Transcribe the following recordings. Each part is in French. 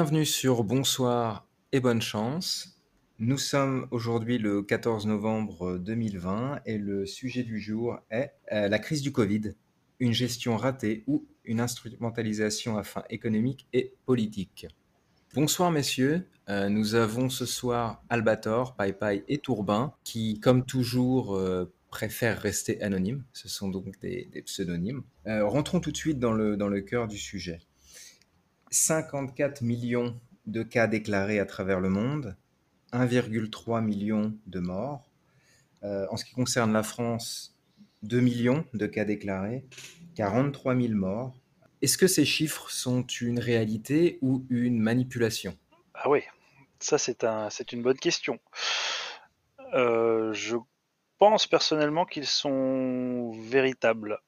Bienvenue sur Bonsoir et bonne chance. Nous sommes aujourd'hui le 14 novembre 2020 et le sujet du jour est euh, la crise du Covid, une gestion ratée ou une instrumentalisation à fin économique et politique. Bonsoir messieurs, euh, nous avons ce soir Albator, Pai et Tourbin qui, comme toujours, euh, préfèrent rester anonymes. Ce sont donc des, pseudonymes. rentrons tout de suite dans le cœur du sujet. 54 millions de cas déclarés à travers le monde, 1,3 million de morts. Euh, en ce qui concerne la France, 2 millions de cas déclarés, 43 000 morts. Est-ce que ces chiffres sont une réalité ou une manipulation? Ah oui, ça c'est un, une bonne question. Euh, je pense personnellement qu'ils sont véritables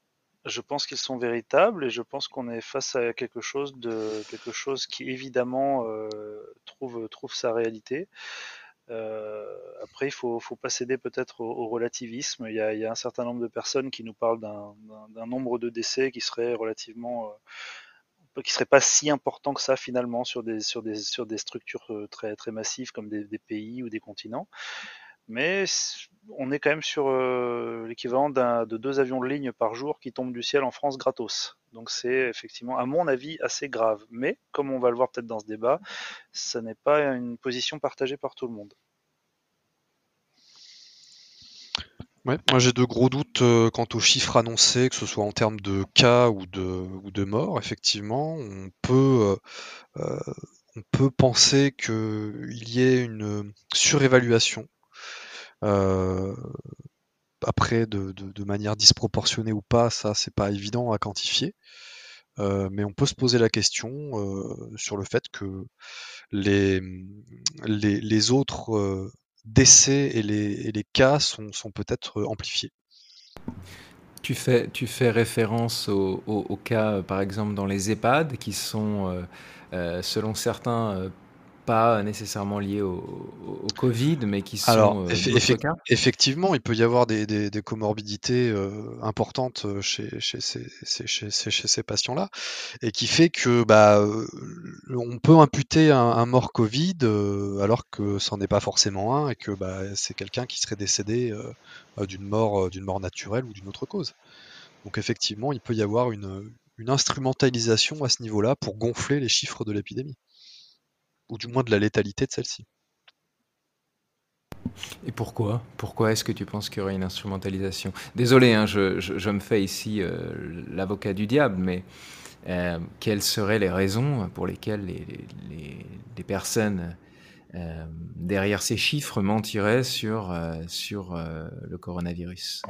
je pense qu'ils sont véritables et je pense qu'on est face à quelque chose de quelque chose qui évidemment euh, trouve trouve sa réalité. Euh, après, il faut faut pas céder peut-être au, relativisme. Il y, a, un certain nombre de personnes qui nous parlent d'un nombre de décès qui serait relativement euh, qui serait pas si important que ça finalement sur des sur des sur des structures très très massives comme des pays ou des continents mais on est quand même sur euh, l'équivalent de deux avions de ligne par jour qui tombent du ciel en France gratos. Donc c'est effectivement, à mon avis, assez grave. Mais comme on va le voir peut-être dans ce débat, ça n'est pas une position partagée par tout le monde. moi j'ai de gros doutes euh, quant aux chiffres annoncés, que ce soit en termes de cas ou de, ou de morts. Effectivement, on peut, euh, on peut penser qu'il y ait une surévaluation euh, après, de, manière disproportionnée ou pas, ça c'est pas évident à quantifier. Euh, mais on peut se poser la question euh, sur le fait que les, les, autres décès et les, cas sont, peut-être amplifiés. Tu fais, tu fais référence aux cas, par exemple, dans les EHPAD, qui sont, selon certains, pas nécessairement liés au, Covid, mais qui sont Alors, euh, effectivement, il peut y avoir des, comorbidités euh, importantes euh, chez, chez ces, chez, ces patients-là, et qui fait que bah, on peut imputer un, mort Covid alors que c'en est pas forcément un, et que bah, c'est quelqu'un qui serait décédé d'une mort, d'une mort naturelle ou d'une autre cause. Donc effectivement, il peut y avoir une instrumentalisation à ce niveau-là pour gonfler les chiffres de l'épidémie ou du moins de la létalité de celle-ci. Et pourquoi? Pourquoi est-ce que tu penses qu'il y aurait une instrumentalisation? Désolé, hein, je, me fais ici euh, l'avocat du diable, mais euh, quelles seraient les raisons pour lesquelles les, personnes euh, derrière ces chiffres mentiraient sur, sur le coronavirus?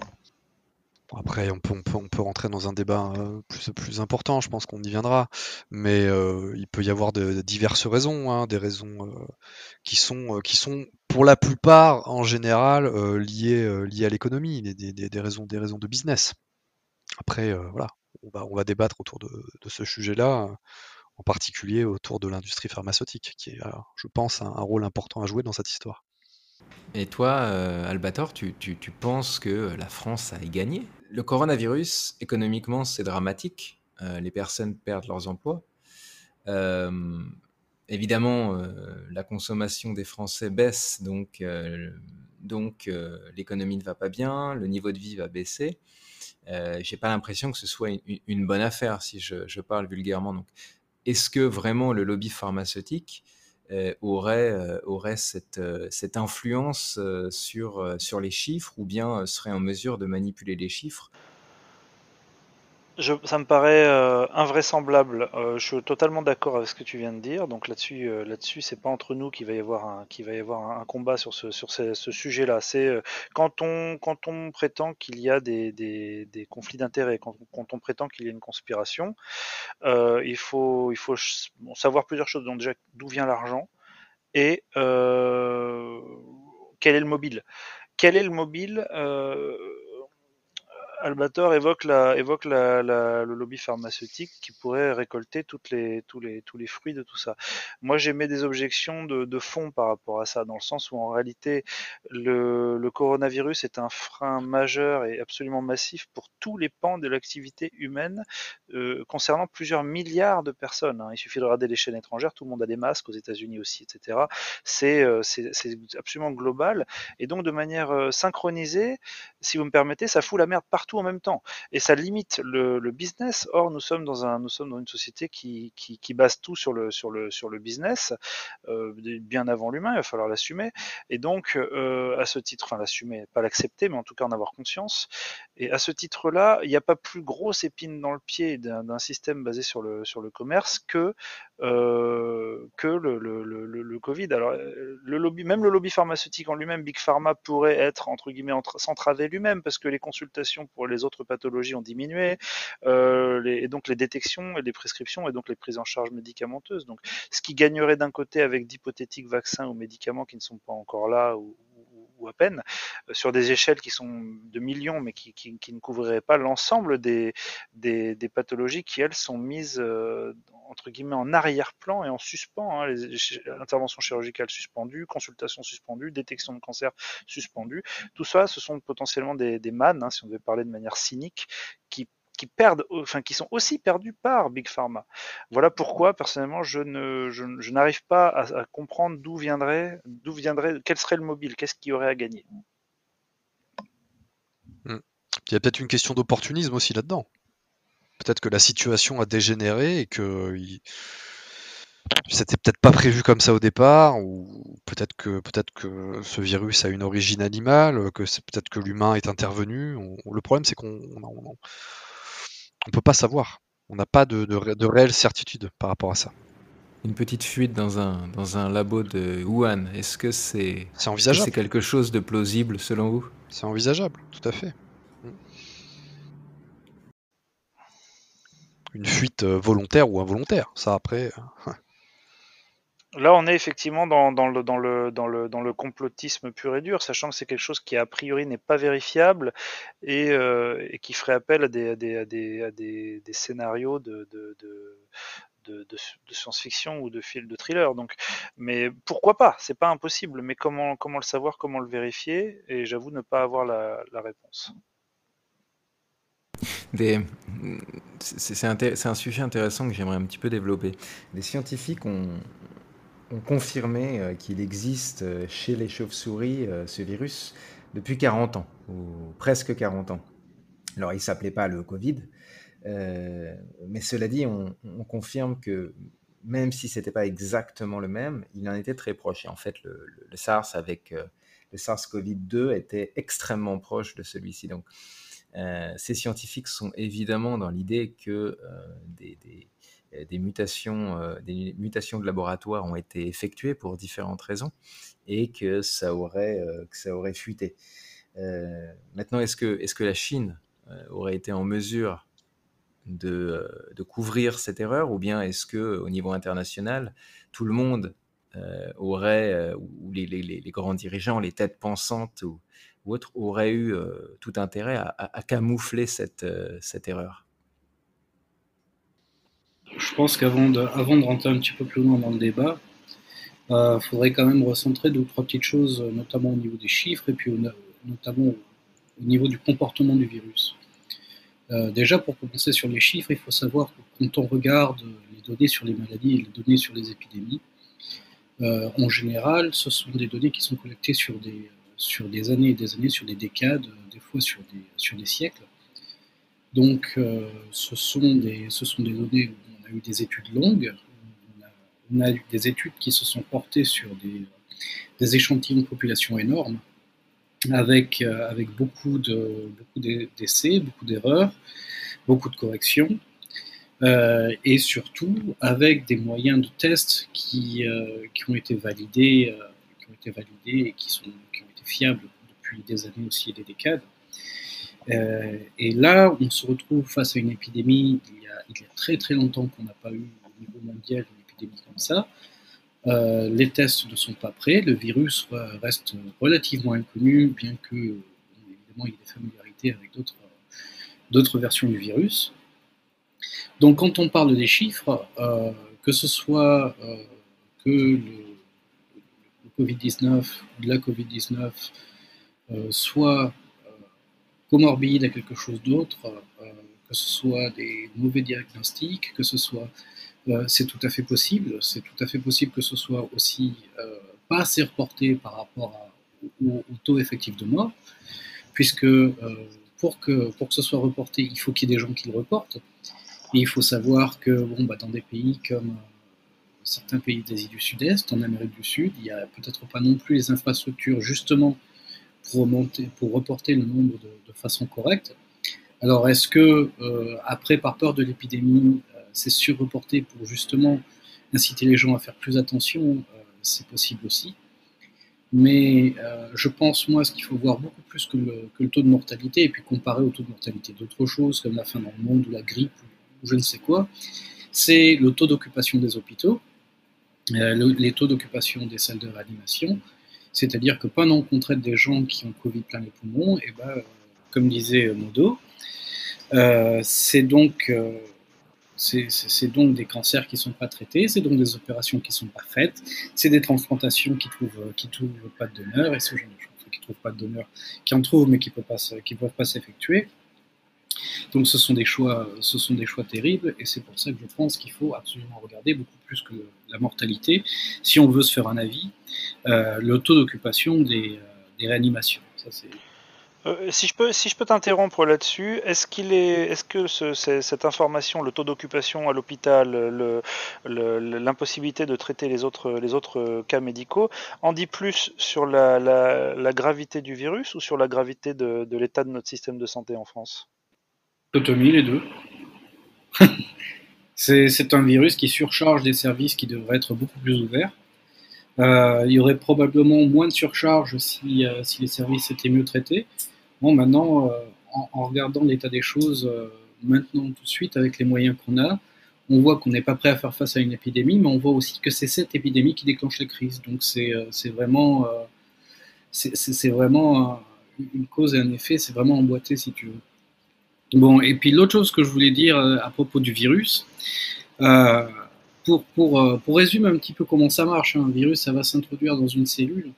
Après, on peut, on, peut, rentrer dans un débat euh, plus, plus important, je pense qu'on y viendra, mais euh, il peut y avoir de, diverses raisons, hein, des raisons euh, qui, sont, qui sont pour la plupart en général liées, liées à l'économie, des, des, raisons, des raisons de business. Après, voilà, on va, on débattre autour de, ce sujet-là, en particulier autour de l'industrie pharmaceutique, qui a, je pense, un rôle important à jouer dans cette histoire. Et toi, euh, Albator, tu, penses que la France a gagné? Le coronavirus, économiquement, c'est dramatique. Euh, les personnes perdent leurs emplois. Euh, évidemment, la consommation des Français baisse, donc, donc l'économie ne va pas bien, le niveau de vie va baisser. J'ai pas l'impression que ce soit une, bonne affaire, si je, je parle vulgairement. Est-ce que vraiment le lobby pharmaceutique aurait, euh, aurait cette, euh, influence sur les chiffres ou bien serait en mesure de manipuler les chiffres? Ça me paraît invraisemblable. je suis totalement d'accord avec ce que tu viens de dire. Donc là-dessus, là-dessus, c'est pas entre nous qu'il va y avoir un, qu'il va y avoir un, combat sur ce, sur ce, sujet-là. C'est quand on, quand on prétend qu'il y a des, des, des conflits d'intérêts, quand, quand, on prétend qu'il y a une conspiration, il faut, il faut savoir plusieurs choses. Donc déjà, d'où vient l'argent et quel est le mobile? Quel est le mobile Albator évoque, la, le lobby pharmaceutique qui pourrait récolter toutes les, tous, les, tous les fruits de tout ça. Moi, j'émets des objections de, fond par rapport à ça, dans le sens où en réalité, le, le, coronavirus est un frein majeur et absolument massif pour tous les pans de l'activité humaine euh, concernant plusieurs milliards de personnes. Hein. Il suffit de regarder les chaînes étrangères, tout le monde a des masques, aux États-Unis aussi, etc. C'est euh, absolument global. Et donc, de manière euh, synchronisée, si vous me permettez, ça fout la merde partout en même temps. Et ça limite le, business. Or, nous sommes dans, un, nous sommes dans une société qui, base tout sur le, sur le, sur le business, euh, bien avant l'humain, il va falloir l'assumer. Et donc, euh, à ce titre, enfin l'assumer, pas l'accepter, mais en tout cas en avoir conscience. Et à ce titre-là, il n'y a pas plus grosse épine dans le pied d'un système basé sur le, sur le commerce que, euh, que le, le, le, le, Covid. Alors, le lobby, même le lobby pharmaceutique en lui-même, Big Pharma pourrait être, entre guillemets, s'entraver lui-même parce que les consultations pour les autres pathologies ont diminué, euh, les, et donc les détections et les prescriptions et donc les prises en charge médicamenteuses. Donc, ce qui gagnerait d'un côté avec d'hypothétiques vaccins ou médicaments qui ne sont pas encore là ou, ou à peine, euh, sur des échelles qui sont de millions, mais qui, qui, ne couvriraient pas l'ensemble des, des, des, pathologies qui, elles, sont mises euh, entre guillemets en arrière-plan et en suspens. Hein, les interventions chirurgicales suspendues, consultations suspendues, détection de cancer suspendues. Tout ça, ce sont potentiellement des, des mannes, hein, si on devait parler de manière cynique, qui qui perdent, enfin qui sont aussi perdus par Big Pharma. Voilà pourquoi personnellement je ne, je, n'arrive pas à, comprendre d'où viendrait, d'où viendrait, quel serait le mobile, qu'est-ce qu'il y aurait à gagner. Hmm. Il y a peut-être une question d'opportunisme aussi là-dedans. Peut-être que la situation a dégénéré et que c'était peut-être pas prévu comme ça au départ, ou peut-être que peut-être que ce virus a une origine animale, que c'est peut-être que l'humain est intervenu. Le problème c'est qu'on on peut pas savoir. On n'a pas de, de, réelle certitude par rapport à ça. Une petite fuite dans un, dans un labo de Wuhan, est-ce que c'est c'est envisageable C'est quelque chose de plausible selon vous? C'est envisageable, tout à fait. Une fuite euh, volontaire ou involontaire, ça après. Là, on est effectivement dans, dans, le, dans, le, dans, le, dans le complotisme pur et dur, sachant que c'est quelque chose qui a priori n'est pas vérifiable et, euh, qui ferait appel à des, à des, à des, des, scénarios de, de, de de, science-fiction ou de film de thriller. Donc, mais pourquoi pas? C'est pas impossible. Mais comment comment le savoir Comment le vérifier? Et j'avoue ne pas avoir la, réponse. C'est un, sujet intéressant que j'aimerais un petit peu développer. Des scientifiques ont, ont confirmé euh, qu'il existe euh, chez les chauves-souris euh, ce virus depuis 40 ans, ou presque 40 ans. Alors, il s'appelait pas le Covid, mais cela dit, on, confirme que même si ce n'était pas exactement le même, il en était très proche. Et en fait, le, SARS avec le SARS-CoV-2 était extrêmement proche de celui-ci. Donc, ces scientifiques sont évidemment dans l'idée que des, des mutations, euh, des mutations de laboratoire ont été effectuées pour différentes raisons et que ça aurait, euh, que ça aurait fuité. maintenant, est-ce que, est que la Chine aurait été en mesure de, couvrir cette erreur ou bien est-ce que au niveau international, tout le monde aurait, ou les, grands dirigeants, les têtes pensantes ou, autres, auraient eu tout intérêt à, camoufler cette erreur? Je pense qu'avant de, avant de rentrer un petit peu plus loin dans le débat, il euh, faudrait quand même recentrer deux ou trois petites choses, notamment au niveau des chiffres et puis notamment au niveau du comportement du virus. Euh, déjà, pour commencer sur les chiffres, il faut savoir que quand on regarde les données sur les maladies et les données sur les épidémies, euh, en général, ce sont des données qui sont collectées sur des, sur des années et des années, sur des décades, des fois sur des, sur des siècles. Donc, ce, sont des, ce sont des données des études longues, on a, eu des études qui se sont portées sur des, échantillons de population énormes, avec, euh, beaucoup d'essais, beaucoup beaucoup d'erreurs, beaucoup de corrections, euh, et surtout avec des moyens de test qui, euh, ont été validés, qui ont été validés et qui, qui ont été fiables depuis des années aussi et des décades. Et là, on se retrouve face à une épidémie il y a très très longtemps qu'on n'a pas eu au niveau mondial une épidémie comme ça. Euh, les tests ne sont pas prêts, le virus reste relativement inconnu, bien que évidemment il y ait des familiarités avec d'autres versions du virus. Donc quand on parle des chiffres, que ce soit que le, Covid-19, la Covid-19, soit comorbide à quelque chose d'autre, que ce soit des mauvais diagnostics, que ce soit euh, c'est tout à fait possible. C'est tout à fait possible que ce soit aussi euh, pas assez reporté par rapport au, taux effectif de mort, puisque euh, pour, que, pour que ce soit reporté, il faut qu'il y ait des gens qui le reportent. Et il faut savoir que bon, bah, dans des pays comme certains pays d'Asie du Sud-Est, en Amérique du Sud, il n'y a peut-être pas non plus les infrastructures justement pour, remonter, pour reporter le nombre de, façon correcte. Alors est-ce que, après, par peur de l'épidémie, c'est surreporté pour justement inciter les gens à faire plus attention, euh, c'est possible aussi. Mais euh, je pense, moi, ce qu'il faut voir beaucoup plus que le, taux de mortalité, et puis comparer au taux de mortalité d'autres choses, comme la faim dans le monde, ou la grippe, ou, je ne sais quoi, c'est le taux d'occupation des hôpitaux, euh, les taux d'occupation des salles de réanimation. C'est-à-dire que pendant qu'on traite des gens qui ont Covid plein les poumons, et ben, comme disait Modo, c'est donc c'est donc des cancers qui ne sont pas traités, c'est donc des opérations qui ne sont pas faites, c'est des transplantations qui ne trouvent, qui trouvent pas de donneur, et ce genre de choses, qui ne trouvent pas de donneur, qui en trouvent mais qui ne peuvent pas, s'effectuer. Donc ce sont des choix, ce sont des choix terribles, et c'est pour ça que je pense qu'il faut absolument regarder beaucoup plus que la mortalité, si on veut se faire un avis, euh, le taux d'occupation des, euh, des réanimations. Euh, si je peux, si je peux t'interrompre là-dessus, est-ce que cette information, le taux d'occupation à l'hôpital, l'impossibilité de traiter les autres, cas médicaux, en dit plus sur la, gravité du virus ou sur la gravité de, l'état de notre système de santé en France? Les deux. c'est un virus qui surcharge des services qui devraient être beaucoup plus ouverts. Euh, il y aurait probablement moins de surcharge si, si les services étaient mieux traités. Bon, maintenant, euh, en, regardant l'état des choses, euh, maintenant tout de suite, avec les moyens qu'on a, on voit qu'on n'est pas prêt à faire face à une épidémie, mais on voit aussi que c'est cette épidémie qui déclenche la crise. Donc c'est euh, vraiment, c'est vraiment une cause et un effet, c'est vraiment emboîté si tu veux. Bon, et puis l'autre chose que je voulais dire à propos du virus, pour, pour, pour, résumer un petit peu comment ça marche, hein, un virus, ça va s'introduire dans une cellule,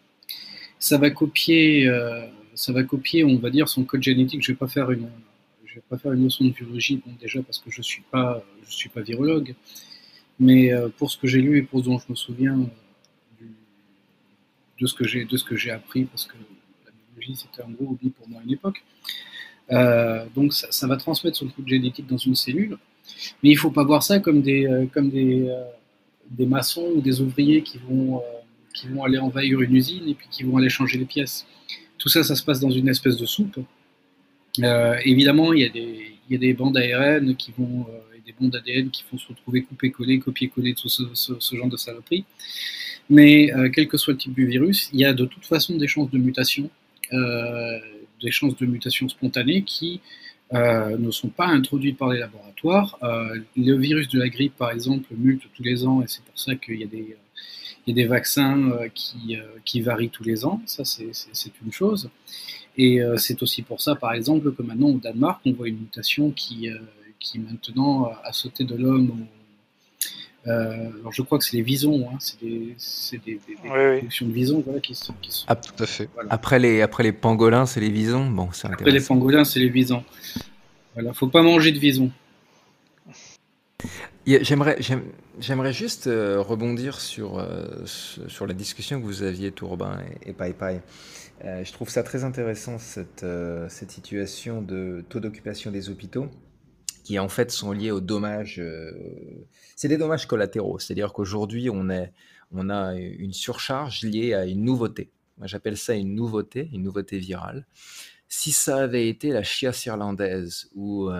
ça va copier ça va copier, on va dire, son code génétique. Je je vais pas faire une notion de virologie, déjà parce que je suis suis pas virologue, mais euh, pour ce que j'ai lu et pour ce dont je me souviens euh, de ce que j'ai, de ce que j'ai appris, parce que la biologie c'était un gros hobby pour moi à une époque. Euh, donc ça, va transmettre son code génétique dans une cellule, mais il faut pas voir ça comme des, comme des, des maçons ou des ouvriers qui vont, qui vont aller envahir une usine et puis qui vont aller changer les pièces. Tout ça, ça se passe dans une espèce de soupe. Euh, évidemment, il y, a des, y, a des, bandes ARN qui vont, euh, et des bandes ADN qui vont se retrouver coupées-collées, copier-coller, tout ce, genre de saloperie. Mais euh, quel que soit le type du virus, il y a de toute façon des chances de mutation, des chances de mutation spontanée qui ne sont pas introduites par les laboratoires. le virus de la grippe, par exemple, mute tous les ans et c'est pour ça qu'il y a des il y a des vaccins euh, qui, euh, varient tous les ans, ça c'est une chose. Et euh, c'est aussi pour ça, par exemple, que maintenant au Danemark, on voit une mutation qui, qui maintenant a sauté de l'homme alors je crois que c'est les visons, hein, c'est des, des, des, de visons voilà, qui, sont, qui ah, tout à fait. Après, les, après les pangolins, c'est les visons? Bon, après les pangolins, c'est les visons. Voilà, faut pas manger de visons. J'aimerais, j'aimerais juste euh, rebondir sur, euh, sur la discussion que vous aviez, Tourbin et, et Pai Pai. Euh, je trouve ça très intéressant, cette, cette situation de taux d'occupation des hôpitaux, qui en fait sont liés aux dommages. c'est des dommages collatéraux, c'est-à-dire qu'aujourd'hui, on, est, on a une surcharge liée à une nouveauté. Moi, j'appelle ça une nouveauté, une nouveauté virale. Si ça avait été la chiasse irlandaise ou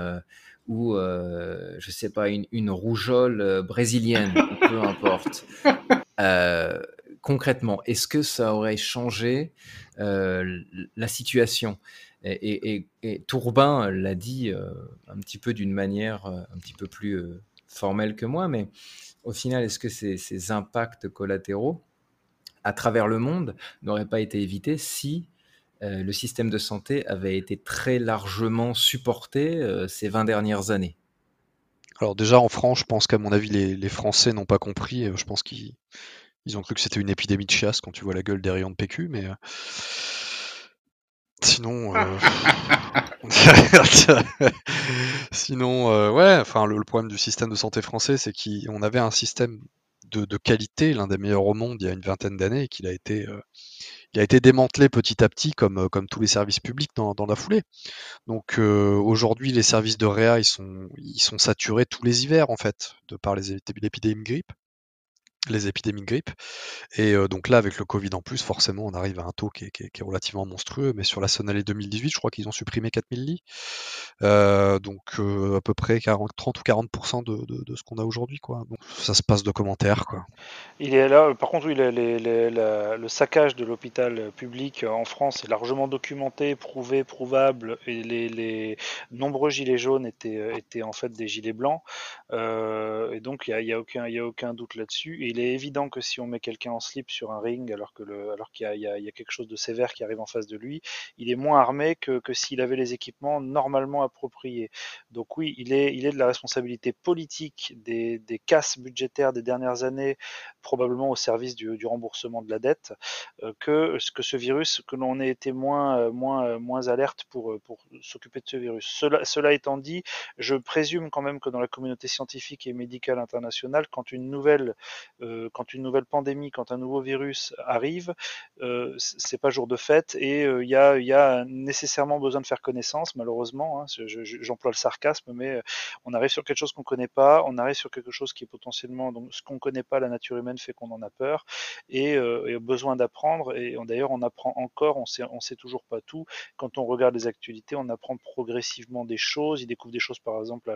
ou euh, je sais pas une, une rougeole euh, brésilienne, peu importe. Euh, concrètement, est-ce que ça aurait changé euh, la situation? Et, et, Tourbin l'a dit euh, un petit peu d'une manière un petit peu plus formelle que moi, mais au final, est-ce que ces, ces, impacts collatéraux à travers le monde n'auraient pas été évités si le système de santé avait été très largement supporté ces 20 dernières années? Alors déjà en France, je pense qu'à mon avis les, Français n'ont pas compris. Je pense qu'ils ont cru que c'était une épidémie de chasse quand tu vois la gueule des rayons de PQ, mais sinon, sinon, ouais. Enfin, le, problème du système de santé français, c'est qu'on avait un système de, qualité, l'un des meilleurs au monde il y a une vingtaine d'années, et qu'il a été, euh, il a été démantelé petit à petit comme, euh, comme tous les services publics dans, la foulée. Donc euh, aujourd'hui, les services de réa, ils sont, ils sont saturés tous les hivers en fait, de par l'épidémie de grippe les épidémies de grippe. Et donc là, avec le Covid en plus, forcément, on arrive à un taux qui est, relativement monstrueux. Mais sur la année 2018, je crois qu'ils ont supprimé 4000 lits. donc à peu près 40, 30 ou 40% de, ce qu'on a aujourd'hui. Quoi. Donc ça se passe de commentaires. Quoi. Il est là, par contre, le saccage de l'hôpital public en France est largement documenté, prouvé, prouvable. Et les, nombreux gilets jaunes étaient, en fait des gilets blancs. et donc il n'y a, aucun, a aucun doute là-dessus il est évident que si on met quelqu'un en slip sur un ring alors que alors qu'il y, a, quelque chose de sévère qui arrive en face de lui, il est moins armé que, que s'il avait les équipements normalement appropriés. Donc oui, il est, il est de la responsabilité politique des, des casses budgétaires des dernières années, probablement au service du, du remboursement de la dette, euh, que, que ce virus, que l'on ait été moins, moins, moins alerte pour, pour s'occuper de ce virus. Cela étant dit, je présume quand même que dans la communauté scientifique et médicale internationale, quand une nouvelle euh, quand une nouvelle pandémie, quand un nouveau virus arrive, euh, c'est pas jour de fête et euh, il y, a, nécessairement besoin de faire connaissance, malheureusement. Hein, J'emploie le sarcasme, mais on arrive sur quelque chose qu'on connaît pas, on arrive sur quelque chose qui est potentiellement donc ce qu'on connaît pas, la nature humaine fait qu'on en a peur et, et besoin d'apprendre. Et d'ailleurs, on apprend encore, on sait, sait toujours pas tout. Quand on regarde les actualités, on apprend progressivement des choses. Il découvre des choses, par exemple,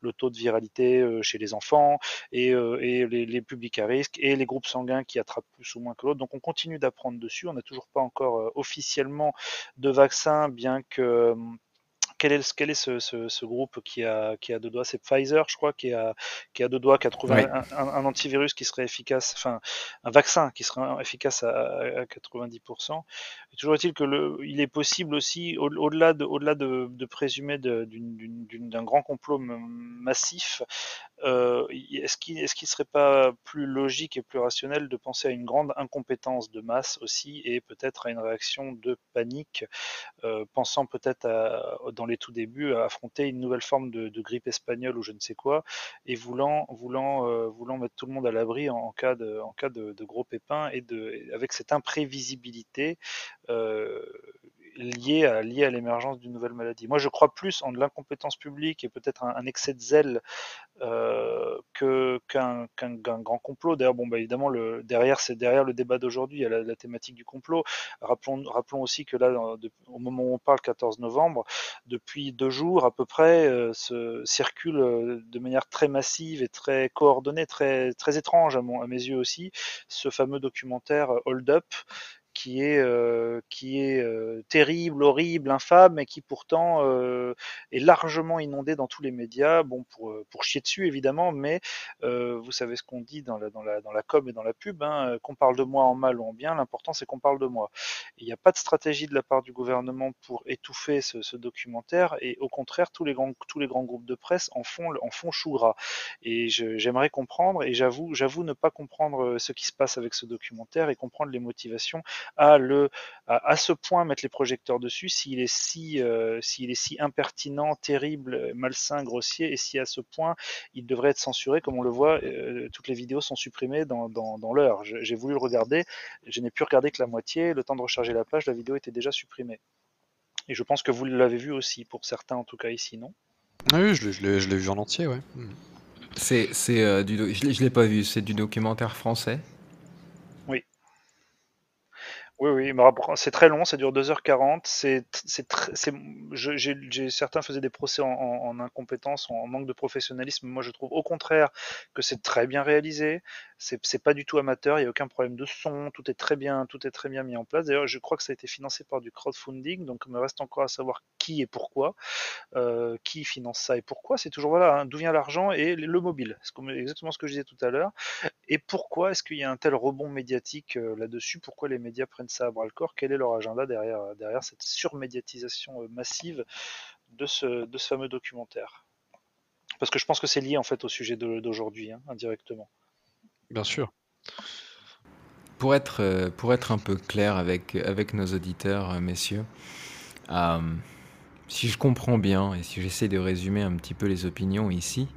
le taux de viralité chez les enfants et, les, les publics à risque et les groupes sanguins qui attrapent plus ou moins que l'autre. Donc on continue d'apprendre dessus. On n'a toujours pas encore euh, officiellement de vaccin, bien que hum, quel est, quel est ce, ce, groupe qui a, qui a deux doigts? C'est Pfizer, je crois, qui a, qui a deux doigts, qui a trouvé un, antivirus qui serait efficace, enfin, un vaccin qui serait efficace à, 90%. toujours est-il que le, il est possible aussi, au-delà de, au-delà de, de présumer d'un grand complot massif, euh, est-ce qu'il est ne serait pas plus logique et plus rationnel de penser à une grande incompétence de masse aussi et peut-être à une réaction de panique, euh, pensant peut-être dans les tout débuts à affronter une nouvelle forme de, grippe espagnole ou je ne sais quoi et voulant, voulant, euh, voulant mettre tout le monde à l'abri en, cas, de, en cas de, gros pépins et de, avec cette imprévisibilité lié à, lié à l'émergence d'une nouvelle maladie. Moi, je crois plus en de l'incompétence publique et peut-être un, excès de zèle euh, qu'un grand complot. D'ailleurs, bon, bah, évidemment, derrière, c'est derrière le débat d'aujourd'hui, il y a la, thématique du complot. Rappelons, rappelons aussi que là, au moment où on parle, 14 novembre, depuis deux jours à peu près, euh, circule euh, de manière très massive et très coordonnée, très, très étrange à mes yeux aussi, ce fameux documentaire Hold Up qui est, euh, euh, terrible, horrible, infâme, et qui pourtant euh, est largement inondé dans tous les médias. Bon, pour, pour chier dessus évidemment, mais vous savez ce qu'on dit dans la, com et dans la pub, hein, qu'on parle de moi en mal ou en bien, l'important c'est qu'on parle de moi. Il n'y a pas de stratégie de la part du gouvernement pour étouffer ce, documentaire, et au contraire, tous les grands, tous les grands groupes de presse en font, en font chou gras. Et j'aimerais comprendre, et j'avoue ne pas comprendre ce qui se passe avec ce documentaire et comprendre les motivations à, le, à, ce point mettre les projecteurs dessus s'il est, si, euh, s'il est si impertinent, terrible, malsain, grossier, et si à ce point il devrait être censuré, comme on le voit, euh, toutes les vidéos sont supprimées dans, dans, dans l'heure. J'ai voulu le regarder, je n'ai pu regarder que la moitié, le temps de recharger la page, la vidéo était déjà supprimée. Et je pense que vous l'avez vu aussi, pour certains en tout cas ici, non? Oui, je l'ai vu en entier, ouais. C'est, c'est euh, du, je l'ai pas vu, c'est du documentaire français oui, oui, c'est très long, ça dure 2h40. C'est, c'est, certains faisaient des procès en, incompétence, en, manque de professionnalisme. Moi, je trouve au contraire que c'est très bien réalisé. C'est pas du tout amateur, il n'y a aucun problème de son, tout est très bien, tout est très bien mis en place. D'ailleurs, je crois que ça a été financé par du crowdfunding, donc il me reste encore à savoir qui et pourquoi, euh, qui finance ça et pourquoi. C'est toujours voilà, hein, d'où vient l'argent et le mobile. Exactement ce que je disais tout à l'heure. Et pourquoi est-ce qu'il y a un tel rebond médiatique euh, là-dessus? Pourquoi les médias prennent ça à bras le corps? Quel est leur agenda derrière, derrière cette surmédiatisation massive de ce, de ce fameux documentaire? Parce que je pense que c'est lié en fait au sujet d'aujourd'hui, hein, indirectement. Bien sûr. Pour être, euh, pour être un peu clair avec, nos auditeurs, euh, messieurs, euh, si je comprends bien et si j'essaie de résumer un petit peu les opinions ici,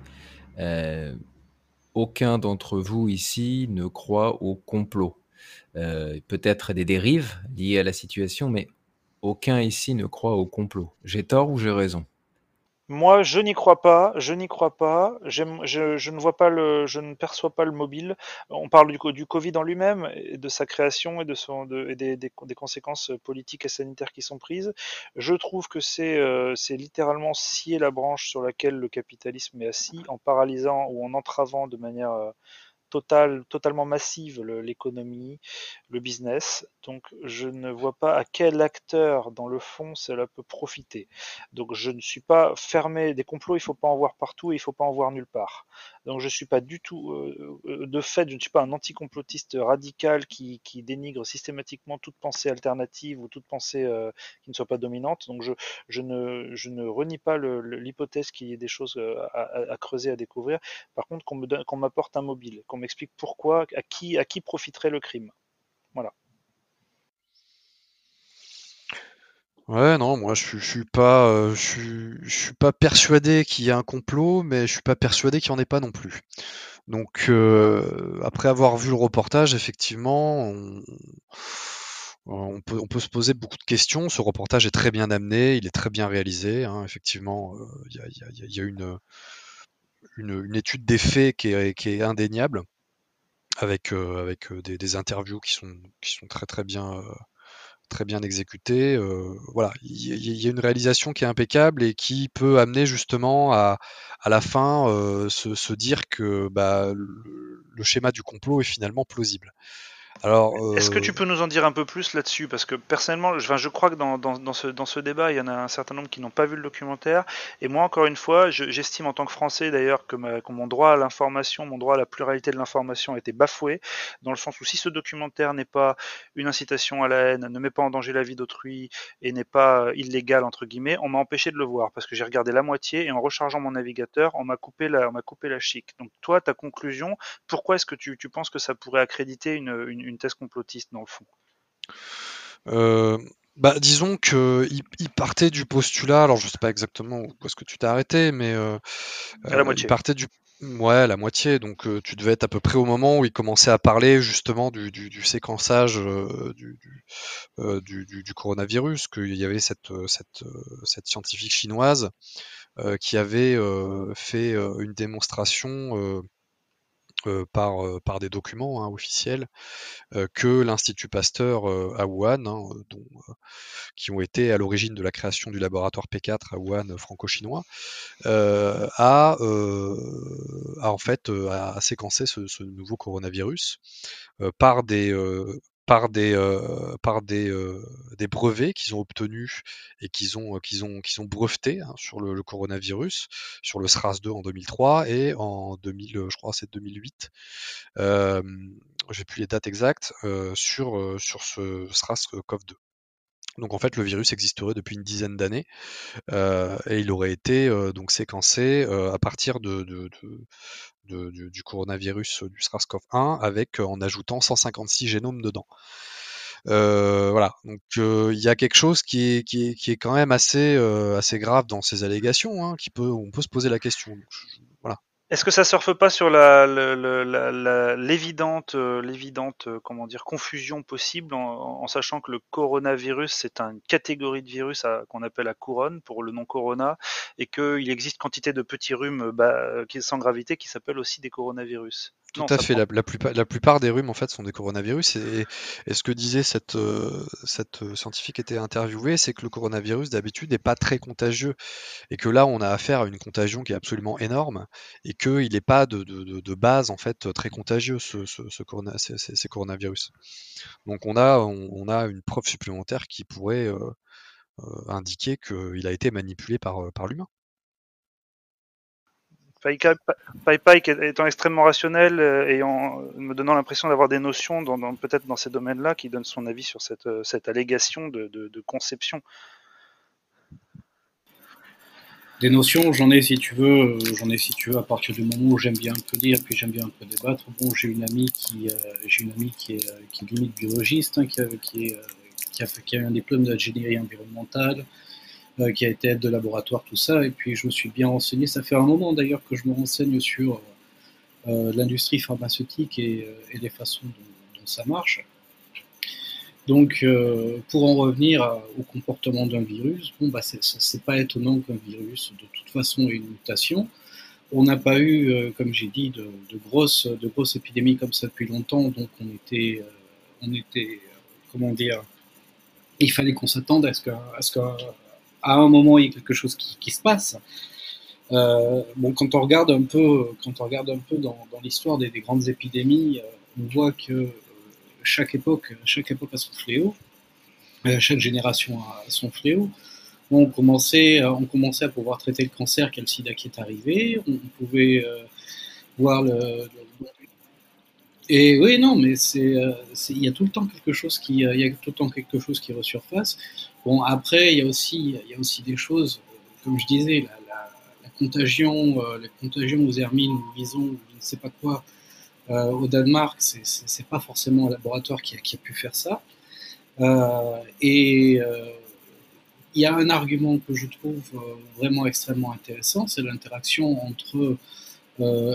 aucun d'entre vous ici ne croit au complot. Peut-être des dérives liées à la situation, mais aucun ici ne croit au complot. J'ai tort ou j'ai raison? Moi, je n'y crois pas, je n'y crois pas. Je, ne vois pas le, je ne perçois pas le mobile. On parle du, du Covid en lui-même, de sa création et, de son, de, des, des, conséquences politiques et sanitaires qui sont prises. Je trouve que c'est euh, littéralement scier la branche sur laquelle le capitalisme est assis en paralysant ou en entravant de manière euh, totalement massive l'économie, le business. Donc je ne vois pas à quel acteur dans le fond cela peut profiter. Donc je ne suis pas fermé des complots, il faut pas en voir partout et il faut pas en voir nulle part. Donc je suis pas du tout, euh, euh, de fait, je ne suis pas un anticomplotiste radical qui, qui, dénigre systématiquement toute pensée alternative ou toute pensée euh, qui ne soit pas dominante. Donc je, je, ne, je ne renie pas l'hypothèse qu'il y ait des choses à, à, creuser, à découvrir. Par contre, qu'on m'apporte un mobile, qu'on m'explique pourquoi, à qui, à qui profiterait le crime. Voilà. Ouais, non, moi je, je suis pas, euh, je, je, suis pas persuadé qu'il y ait un complot, mais je suis pas persuadé qu'il n'y en ait pas non plus. Donc euh, après avoir vu le reportage, effectivement, on, peut, on peut se poser beaucoup de questions. Ce reportage est très bien amené, il est très bien réalisé. Hein, effectivement, euh, il y, a, y, a, a, une, une, étude des faits qui est, qui est indéniable avec, avec des, des, interviews qui sont, qui sont très très bien très bien exécuté. Euh, voilà, il y, a une réalisation qui est impeccable et qui peut amener justement à, la fin euh, se, dire que bah, le, schéma du complot est finalement plausible. Alors, euh... Est-ce que tu peux nous en dire un peu plus là-dessus? Parce que personnellement, je, je crois que dans, dans, dans, ce, dans ce débat, il y en a un certain nombre qui n'ont pas vu le documentaire. Et moi, encore une fois, j'estime en tant que Français d'ailleurs que, que, mon droit à l'information, mon droit à la pluralité de l'information a été bafoué, dans le sens où si ce documentaire n'est pas une incitation à la haine, ne met pas en danger la vie d'autrui et n'est pas illégal, entre guillemets, on m'a empêché de le voir parce que j'ai regardé la moitié et en rechargeant mon navigateur, on m'a coupé, la, on m'a coupé la chic. Donc toi, ta conclusion, pourquoi est-ce que tu, tu penses que ça pourrait accréditer une, une une thèse complotiste dans le fond euh, bah, disons que il, partait du postulat, alors je sais pas exactement où est-ce que tu t'es arrêté, mais euh, à la moitié. il partait du ouais la moitié, donc euh, tu devais être à peu près au moment où il commençait à parler justement du, du, du séquençage euh, du, euh, du, du, coronavirus, qu'il y avait cette, cette, cette scientifique chinoise qui avait fait une démonstration euh, par, euh, par des documents hein, officiels euh, que l'Institut Pasteur à Wuhan, hein, qui ont été à l'origine de la création du laboratoire P4 à Wuhan franco-chinois, a, en fait séquencé ce, nouveau coronavirus par des par des euh, par des, euh, des brevets qu'ils ont obtenus et qu'ils ont qu'ils ont qu'ils ont brevetés hein, sur le, coronavirus, sur le SRAS-2 en 2003 et en 2000, je crois c'est 2008. Euh, J'ai plus les dates exactes euh, sur sur ce SRAS-CoV-2. Donc en fait, le virus existerait depuis une dizaine d'années euh, et il aurait été euh, donc séquencé euh, à partir du, coronavirus du SARS-CoV-1 avec en ajoutant 156 génomes dedans. voilà, donc il y a quelque chose qui est, quand même assez, grave dans ces allégations, hein, on peut se poser la question. Est-ce que ça surfe pas sur l'évidente, euh, euh, comment dire, confusion possible en, sachant que le coronavirus c'est une catégorie de virus qu'on appelle la couronne pour le nom corona et qu'il existe quantité de petits rhumes bah, sans gravité qui s'appellent aussi des coronavirus? Tout à fait. La, la, plupart, des rhumes, en fait, sont des coronavirus. Et, ce que disait cette, euh, cette scientifique qui était interviewée, c'est que le coronavirus, d'habitude, n'est pas très contagieux. Et que là, on a affaire à une contagion qui est absolument énorme. Et qu'il n'est pas de, base, en fait, très contagieux, ce, ces, coronavirus. Donc, on a, on, a une preuve supplémentaire qui pourrait euh, euh, indiquer qu'il a été manipulé par, par l'humain. PyPy étant extrêmement rationnel euh, et en me donnant l'impression d'avoir des notions peut-être dans ces domaines-là, qui donne son avis sur cette, euh, allégation de, conception. Des notions, j'en ai si tu veux, euh, j'en ai si tu veux à partir du moment où j'aime bien un peu lire, puis j'aime bien un peu débattre. Bon, j'ai une amie qui, j'ai une amie qui est, qui limite biologiste, hein, qui, a qui a un diplôme d'ingénierie environnementale, qui a été aide de laboratoire, tout ça. Et puis je me suis bien renseigné. Ça fait un moment d'ailleurs que je me renseigne sur euh, l'industrie pharmaceutique et, euh, les façons dont, ça marche. Donc, pour en revenir au comportement d'un virus, bon, bah, c'est pas étonnant qu'un virus, de toute façon, ait une mutation. On n'a pas eu, comme j'ai dit, de, grosses, de grosses épidémies comme ça depuis longtemps, donc on était, on était comment dire, il fallait qu'on s'attende à ce qu'à à un moment, il y a quelque chose qui, se passe. Euh, bon, quand on regarde un peu, quand on regarde un peu dans, l'histoire des, grandes épidémies, euh, on voit que euh, chaque époque, chaque époque a son fléau, chaque génération a son fléau. On commençait, on commençait à pouvoir traiter le cancer, quel sida qui est arrivé. On pouvait voir le, et oui, non, mais c'est, il y a tout le temps quelque chose qui, il y a tout le temps quelque chose qui resurface. Bon, après, il y a aussi, il y a aussi des choses, comme je disais, la, contagion, euh, la aux hermines, aux visons, je ne sais pas quoi, euh, au Danemark, c'est pas forcément un laboratoire qui a, pu faire ça. Euh, et euh, il y a un argument que je trouve euh, vraiment extrêmement intéressant, c'est l'interaction entre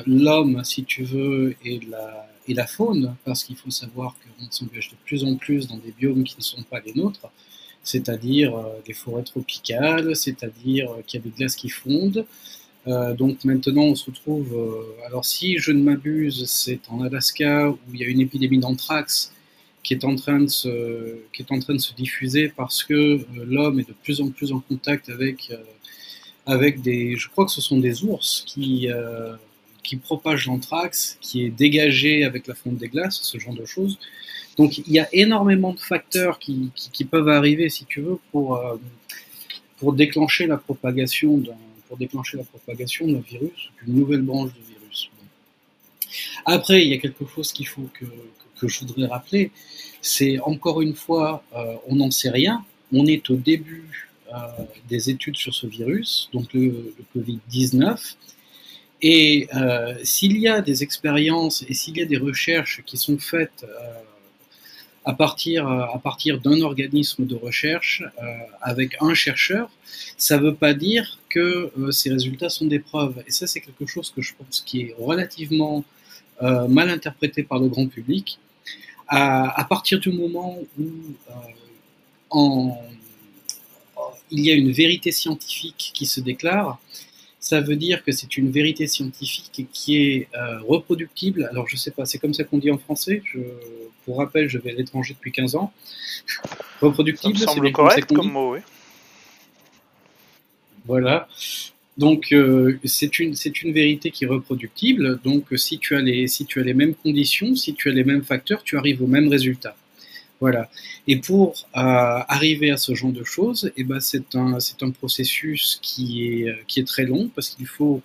l'homme, si tu veux, et la, et la faune, parce qu'il faut savoir qu'on s'engage de plus en plus dans des biomes qui ne sont pas les nôtres c'est-à-dire euh, des forêts tropicales, c'est-à-dire euh, qu'il y a des glaces qui fondent. Euh, donc maintenant, on se retrouve. alors, si je ne m'abuse, c'est en Alaska où il y a une épidémie d'anthrax qui est en train de se, qui est en train de se diffuser parce que l'homme est de plus en plus en contact avec, avec des. Je crois que ce sont des ours qui, qui propagent l'anthrax, qui est dégagé avec la fonte des glaces, ce genre de choses. Donc il y a énormément de facteurs qui, peuvent arriver, si tu veux, pour, euh, pour déclencher la propagation d'un pour déclencher la propagation d'un virus, d'une nouvelle branche de virus. Après, il y a quelque chose qu'il faut que, que, je voudrais rappeler, c'est encore une fois, euh, on n'en sait rien, on est au début euh, des études sur ce virus, donc le Covid-19, et s'il y a des expériences et s'il y a des recherches qui sont faites à partir, euh, à partir d'un organisme de recherche euh, avec un chercheur, ça ne veut pas dire que euh, ces résultats sont des preuves. Et ça, c'est quelque chose que je pense qui est relativement mal interprété par le grand public. À, partir du moment où il y a une vérité scientifique qui se déclare, ça veut dire que c'est une vérité scientifique qui est euh, reproductible. Alors, je sais pas, c'est comme ça qu'on dit en français. Je, pour rappel, je vais à l'étranger depuis 15 ans. reproductible, c'est correct comme, mot, oui. Voilà. Donc, euh, c'est une, une vérité qui est reproductible. Donc, si tu, as les, si tu as les mêmes conditions, si tu as les mêmes facteurs, tu arrives au même résultat. Voilà. Et pour euh, arriver à ce genre de choses, eh ben c'est un, un processus qui est, qui est très long parce qu'il faut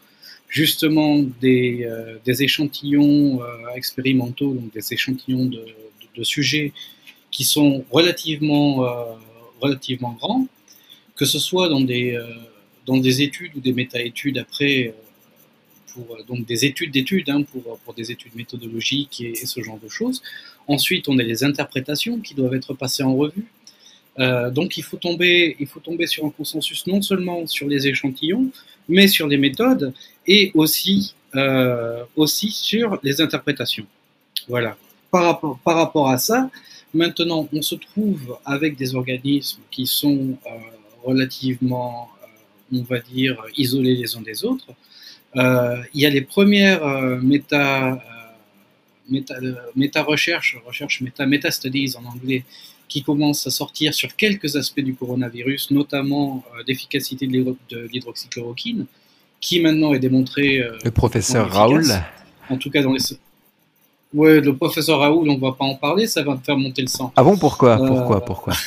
justement des, euh, des échantillons euh, expérimentaux, donc des échantillons de, de, sujets qui sont relativement, relativement grands, que ce soit dans des, dans des études ou des méta-études après, pour, donc des études d'études hein, pour, pour des études méthodologiques et, ce genre de choses. Ensuite, on a les interprétations qui doivent être passées en revue. Euh, donc, il faut, tomber, il faut tomber sur un consensus non seulement sur les échantillons, mais sur les méthodes et aussi, euh, aussi sur les interprétations. Voilà. Par rapport, par rapport à ça, maintenant, on se trouve avec des organismes qui sont euh, relativement, on va dire, isolés les uns des autres. Il y a les premières méta méta, recherche, recherche méta, méta studies en anglais, qui commence à sortir sur quelques aspects du coronavirus, notamment l'efficacité de l'hydroxychloroquine, qui maintenant est démontré. le professeur Raoul. En tout cas, dans les. Ouais, le professeur Raoul, on ne va pas en parler, ça va me faire monter le sang. Ah bon, pourquoi? Pourquoi Pourquoi?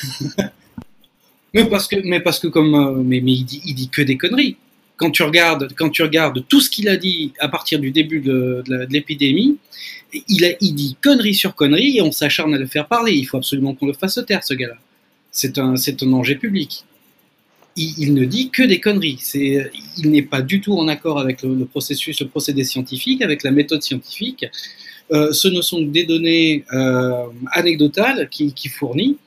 Mais parce que, mais parce que comme, mais, mais il dit, il dit que des conneries quand tu regardes, quand tu regardes tout ce qu'il a dit à partir du début de, l'épidémie, il, dit connerie sur connerie et on s'acharne à le faire parler. Il faut absolument qu'on le fasse taire, ce gars-là. C'est un, un danger public. Il, ne dit que des conneries. Il n'est pas du tout en accord avec le, processus, le procédé scientifique, avec la méthode scientifique. Euh, ce ne sont que des données euh, anecdotales qu'il qui fournit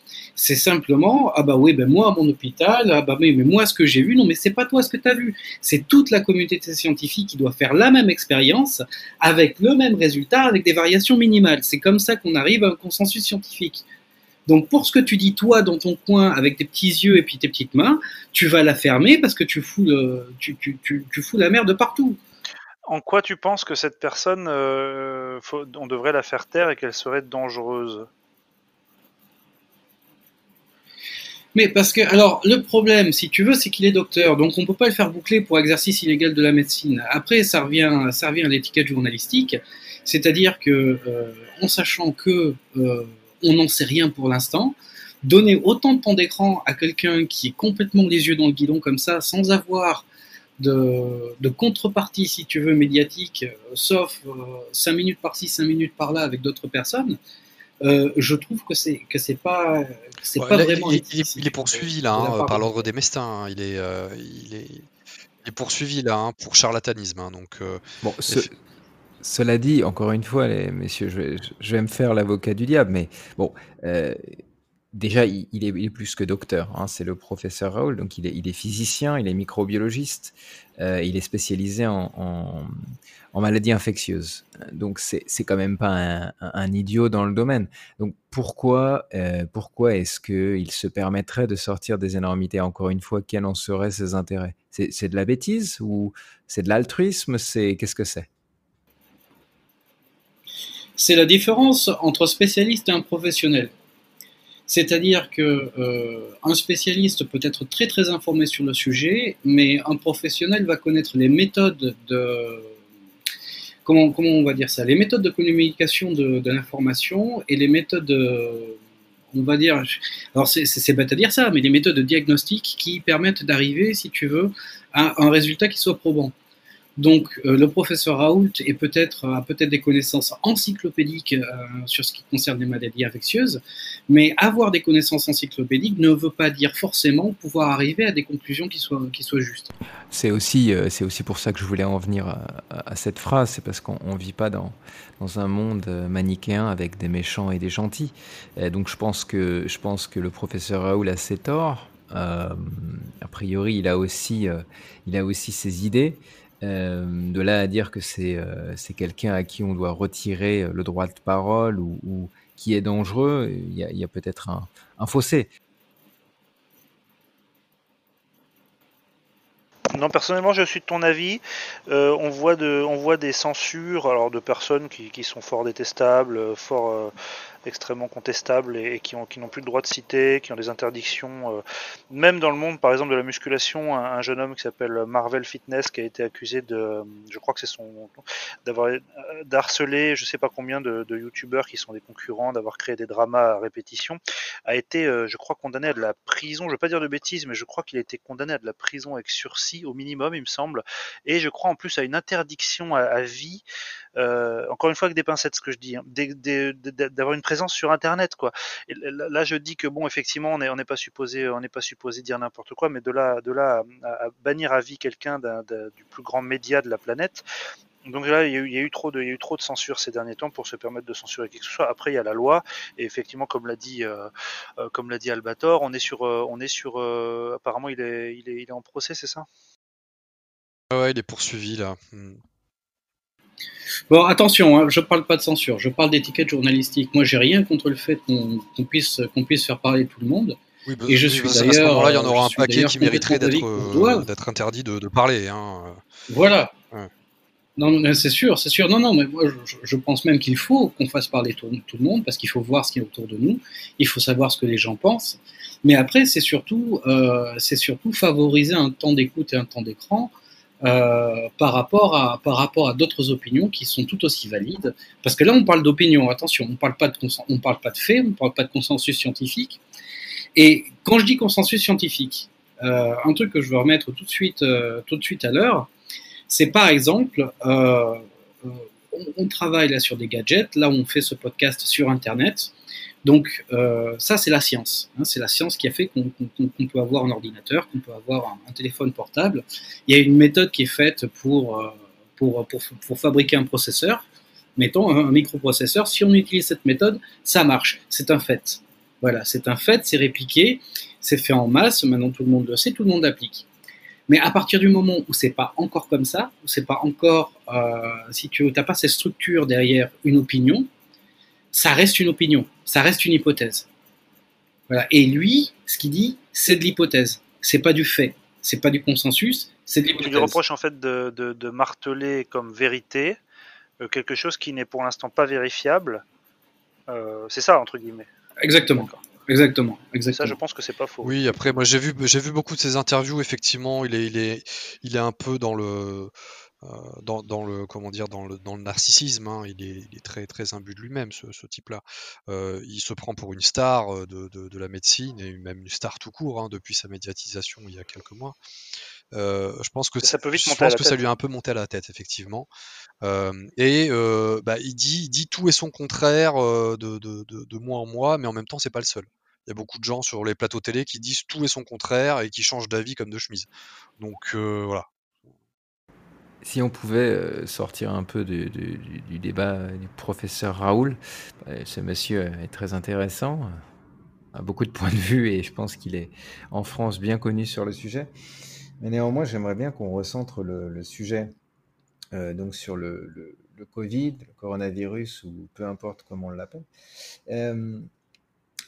c'est simplement ah bah oui ben moi à mon hôpital ah bah mais, mais moi ce que j'ai vu non mais c'est pas toi ce que tu as vu. C'est toute la communauté scientifique qui doit faire la même expérience avec le même résultat avec des variations minimales. C'est comme ça qu'on arrive à un consensus scientifique. Donc pour ce que tu dis toi dans ton coin avec tes petits yeux et puis tes petites mains tu vas la fermer parce que tu fous tu, tu, fous la merde partout. En quoi tu penses que cette personne, euh, on devrait la faire taire et qu'elle serait dangereuse? Mais parce que, alors, le problème, si tu veux, c'est qu'il est docteur, donc on ne peut pas le faire boucler pour exercice illégal de la médecine. Après, ça revient, ça revient à l'étiquette journalistique, c'est-à-dire que, euh, en sachant que euh, on n'en sait rien pour l'instant, donner autant de temps d'écran à quelqu'un qui est complètement les yeux dans le guidon comme ça, sans avoir de, contrepartie, si tu veux, médiatique, euh, sauf 5 minutes par-ci, 5 minutes par-là avec d'autres personnes, euh, je trouve que c'est que c'est pas c'est pas vraiment. Il, il, est poursuivi là hein, par l'ordre des Mestins. Hein. Il, est, euh, il, est, il est poursuivi là hein, pour charlatanisme. donc euh, bon, cela dit, encore une fois, les messieurs, je vais, je vais me faire l'avocat du diable, mais bon. Déjà, il, est, il, est, plus que docteur. C'est le professeur Raoul, donc il est, il est physicien, il est microbiologiste, il est spécialisé en, en, en maladies infectieuses. Donc c'est quand même pas un, idiot dans le domaine. Donc pourquoi euh, pourquoi est-ce qu'il se permettrait de sortir des énormités? Encore une fois, quels en seraient ses intérêts? C'est de la bêtise ou c'est de l'altruisme? Qu'est-ce que c'est? C'est la différence entre spécialiste et un professionnel. C'est-à-dire que euh, un spécialiste peut être très très informé sur le sujet, mais un professionnel va connaître les méthodes de comment, on va dire ça, les méthodes de communication de, l'information et les méthodes, on va dire, alors c'est bête à dire ça, mais les méthodes de diagnostic qui permettent d'arriver, si tu veux, à un résultat qui soit probant. Donc, euh, le professeur Raoult peut-être a peut-être des connaissances encyclopédiques euh, sur ce qui concerne les maladies infectieuses, mais avoir des connaissances encyclopédiques ne veut pas dire forcément pouvoir arriver à des conclusions qui soient justes. C'est aussi euh, pour ça que je voulais en venir à, cette phrase, c'est parce qu'on ne vit pas dans un monde manichéen avec des méchants et des gentils. Donc, je pense que le professeur Raoult a ses torts. a priori, il a aussi ses idées. Euh, de là à dire que c'est euh, c'est quelqu'un à qui on doit retirer le droit de parole ou, qui est dangereux, il y a, peut-être un, fossé. Non, personnellement, je suis de ton avis. Euh, on, voit de, on voit des censures alors de personnes qui, qui sont fort détestables, fort euh, extrêmement contestables et, qui, ont, qui n'ont plus le droit de citer, qui ont des interdictions. Euh, même dans le monde, par exemple, de la musculation, un, jeune homme qui s'appelle Marvel Fitness, qui a été accusé de, je crois que c'est son, d'avoir d'harceler, je sais pas combien de, de youtubeurs qui sont des concurrents, d'avoir créé des dramas à répétition, a été, je crois, condamné à de la prison. Je veux pas dire de bêtises, mais je crois qu'il a été condamné à de la prison avec sursis au minimum, il me semble. Et je crois en plus à une interdiction à, vie, euh, encore une fois avec des pincettes ce que je dis, hein, d'avoir une présence sur Internet. quoi. là, je dis que bon, effectivement, on n'est on pas supposé, on n'est pas supposé dire n'importe quoi, mais de là, de là à, bannir à vie quelqu'un du plus grand média de la planète, donc là, il y, a eu, trop de, il y a eu trop de censure ces derniers temps pour se permettre de censurer qui que ce soit. Après, il y a la loi, et effectivement, comme l'a dit, euh, euh, comme l'a dit Albator, on est sur, on est sur, apparemment, il est, il est, il est en procès, c'est ça? Ouais, il est poursuivi là. Bon, attention, hein, je parle pas de censure, je parle d'étiquette journalistique. Moi, j'ai rien contre le fait qu'on puisse, qu'on puisse faire parler tout le monde. Oui, bah, et je suis d'ailleurs. À ce moment-là, il y en aura un paquet qui mériterait d'être, euh, d'être interdit de, parler. Hein. Voilà. Non, c'est sûr, c'est sûr. Non, non, mais moi, je, pense même qu'il faut qu'on fasse parler tout, tout, le monde parce qu'il faut voir ce qui est autour de nous. Il faut savoir ce que les gens pensent. Mais après, c'est surtout, euh, c'est surtout favoriser un temps d'écoute et un temps d'écran euh, par rapport à, par rapport à d'autres opinions qui sont tout aussi valides. Parce que là, on parle d'opinion. Attention, on parle pas de on parle pas de faits, on parle pas de consensus scientifique. Et quand je dis consensus scientifique, euh, un truc que je veux remettre tout de suite, euh, tout de suite à l'heure, c'est par exemple, on, on, travaille là sur des gadgets, là où on fait ce podcast sur Internet. Donc euh, ça, c'est la science. Hein, c'est la science qui a fait qu'on peut avoir un ordinateur, qu'on peut avoir un, téléphone portable. Il y a une méthode qui est faite pour, euh, pour, pour, fabriquer un processeur. Mettons un, microprocesseur. Si on utilise cette méthode, ça marche. C'est un fait. Voilà, c'est un fait, c'est répliqué, c'est fait en masse. Maintenant, tout le monde le sait, tout le monde applique. Mais à partir du moment où c'est pas encore comme ça, où c'est pas encore, euh, si tu n'as pas cette structure derrière une opinion, ça reste une opinion, ça reste une hypothèse. Voilà. Et lui, ce qu'il dit, c'est de l'hypothèse. C'est pas du fait, c'est pas du consensus, c'est de l'hypothèse. Il lui reproche en fait de, de, marteler comme vérité euh, quelque chose qui n'est pour l'instant pas vérifiable. Euh, c'est ça entre guillemets. Exactement. Exactement, exactement. Ça, je pense que c'est pas faux. Oui, après, moi, j'ai vu, j'ai vu beaucoup de ses interviews. Effectivement, il est, il est, il est un peu dans le, euh, dans, le comment dire dans le, dans le narcissisme. Hein, il, est, il, est, très très imbu de lui-même ce, ce type-là. Euh, il se prend pour une star euh, de, de, de, la médecine et même une star tout court hein, depuis sa médiatisation il y a quelques mois. Euh, je pense que ça peut vite je pense que ça lui a un peu monté à la tête effectivement. Euh, et bah, il dit, il dit tout et son contraire de, de, de, mois en mois, mais en même temps c'est pas le seul. Il y a beaucoup de gens sur les plateaux télé qui disent tout et son contraire et qui changent d'avis comme de chemise. Donc voilà, si on pouvait euh, sortir un peu du, débat du professeur Raoul, bah, ce monsieur est très intéressant, a beaucoup de points de vue et je pense qu'il est en France bien connu sur le sujet. Mais néanmoins, j'aimerais bien qu'on recentre le, sujet euh, donc sur le, Covid, le coronavirus ou peu importe comment on l'appelle. Euh,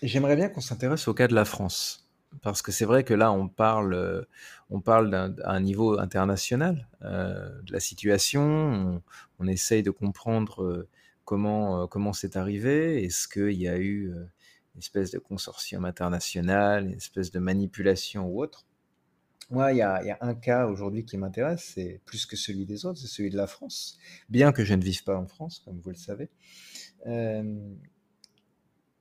j'aimerais bien qu'on s'intéresse au cas de la France parce que c'est vrai que là, on parle, euh, on parle d'un niveau international euh, de la situation. On, essaye de comprendre euh, comment comment c'est arrivé. Est-ce qu'il y a eu une espèce de consortium international, une espèce de manipulation ou autre? Moi, il y y a un cas aujourd'hui qui m'intéresse, c'est plus que celui des autres, c'est celui de la France. Bien que je ne vive pas en France, comme vous le savez.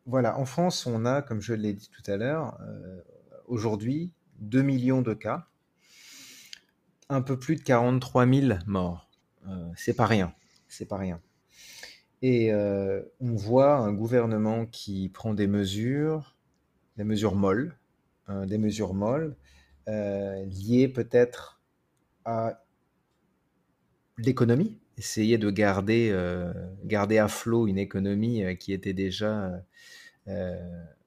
voilà, en France, on a, comme je l'ai dit tout à l'heure, aujourd'hui 2 millions de cas, un peu plus de 43 000 morts. Euh, c'est pas rien, c'est pas rien. Et euh, on voit un gouvernement qui prend des mesures, des mesures molles, hein, des mesures molles, euh, liées peut-être à l'économie, essayer de garder, garder à flot une économie qui était déjà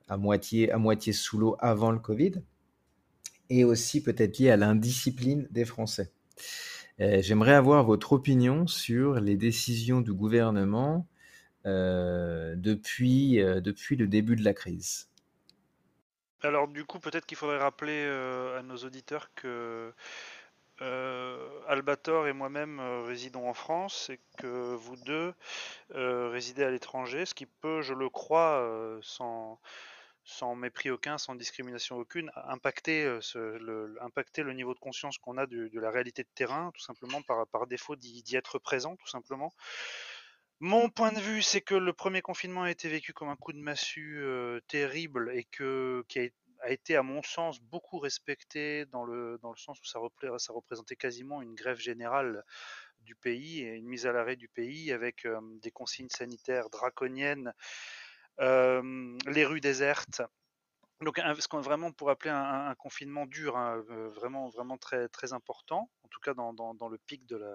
à moitié, à moitié sous l'eau avant le Covid, et aussi peut-être lié à l'indiscipline des Français. Euh, j'aimerais avoir votre opinion sur les décisions du gouvernement euh, depuis, euh, depuis le début de la crise. Alors du coup, peut-être qu'il faudrait rappeler à nos auditeurs que Albator et moi-même résidons en France et que vous deux résidez à l'étranger, ce qui peut, je le crois, sans sans mépris aucun, sans discrimination aucune, impacter, euh, le, impacter le niveau de conscience qu'on a de, la réalité de terrain, tout simplement par, par défaut d'y être présent, tout simplement. Mon point de vue, c'est que le premier confinement a été vécu comme un coup de massue euh, terrible et que, qui a, été, à mon sens, beaucoup respecté dans le, dans le sens où ça, représentait quasiment une grève générale du pays et une mise à l'arrêt du pays avec euh, des consignes sanitaires draconiennes les rues désertes. Donc, ce qu'on vraiment pour appeler un, confinement dur, hein, vraiment, vraiment très, très important, en tout cas dans, dans, le pic de, la,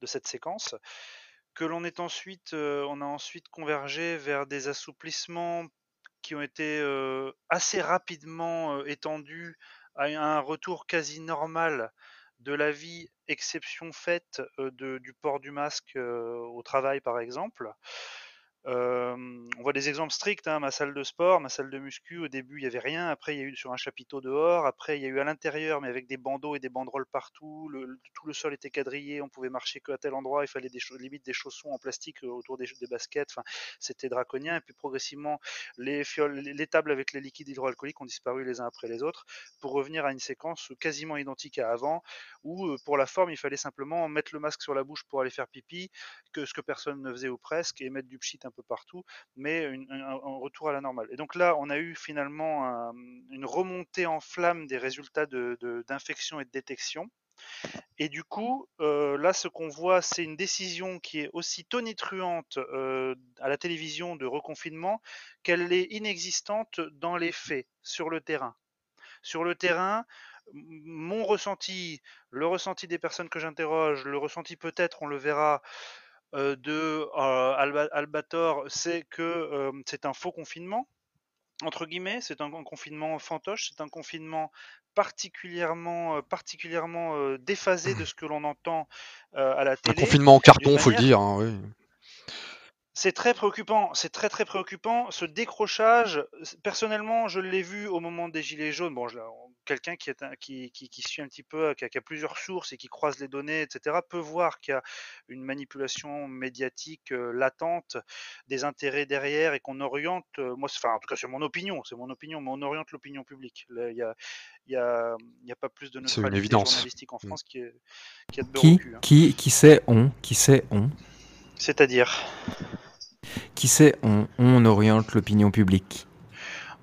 de cette séquence. Que l'on est ensuite, on a ensuite convergé vers des assouplissements qui ont été assez rapidement étendus à un retour quasi normal de la vie, exception faite de, du port du masque au travail par exemple. On voit des exemples stricts, hein, ma salle de sport, ma salle de muscu, au début il n'y avait rien, après il y a eu sur un chapiteau dehors, après il y a eu à l'intérieur mais avec des bandeaux et des banderoles partout, tout le sol était quadrillé, on pouvait marcher qu'à tel endroit, il fallait des limite des chaussons en plastique euh, autour des, des baskets, enfin, c'était draconien. Et puis progressivement les, fioles, les tables avec les liquides hydroalcooliques ont disparu les uns après les autres pour revenir à une séquence quasiment identique à avant où euh, pour la forme il fallait simplement mettre le masque sur la bouche pour aller faire pipi, que ce que personne ne faisait ou presque et mettre du pchit un peu partout, mais un, retour à la normale. Et donc là, on a eu finalement une remontée en flamme des résultats d'infection et de détection. Et du coup, euh, là, ce qu'on voit, c'est une décision qui est aussi tonitruante euh, à la télévision de reconfinement qu'elle est inexistante dans les faits, sur le terrain. Sur le terrain, mon ressenti, le ressenti des personnes que j'interroge, le ressenti peut-être, on le verra, euh, de euh, Albator, c'est que euh, c'est un faux confinement, entre guillemets, c'est un confinement fantoche, c'est un confinement particulièrement, particulièrement déphasé de ce que l'on entend à la télé. Un confinement en carton, faut le dire. Hein, oui. C'est très préoccupant, c'est très très préoccupant. Ce décrochage, personnellement, je l'ai vu au moment des Gilets jaunes. Bon, quelqu'un qui, qui, qui, suit un petit peu, qui a, plusieurs sources et qui croise les données, etc., peut voir qu'il y a une manipulation médiatique euh, latente, des intérêts derrière et qu'on oriente, euh, moi, enfin, en tout cas, c'est mon opinion, c'est mon opinion, mais on oriente l'opinion publique. Il y a, il y a, y a, pas plus de neutralité journalistique en mm. France qui, est, qui a de qui, hein. qui, qui sait on Qui sait on? C'est-à-dire? Qui sait, on, oriente l'opinion publique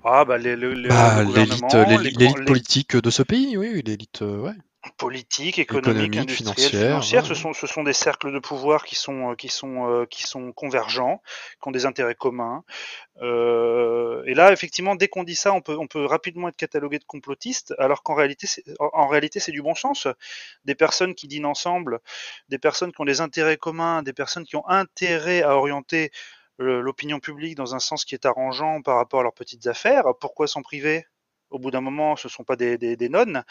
Ah, bah, bah l'élite politique de ce pays, oui, l'élite, euh, ouais politique, économique, financière. Ce, sont, ce sont des cercles de pouvoir qui sont, euh, qui sont, euh, qui sont convergents, qui ont des intérêts communs. Euh, et là, effectivement, dès qu'on dit ça, on peut, on peut rapidement être catalogué de complotiste, alors qu'en réalité, en réalité, c'est du bon sens. Des personnes qui dînent ensemble, des personnes qui ont des intérêts communs, des personnes qui ont intérêt à orienter l'opinion publique dans un sens qui est arrangeant par rapport à leurs petites affaires. Pourquoi s'en priver? Au bout d'un moment, ce ne sont pas des, nonnes.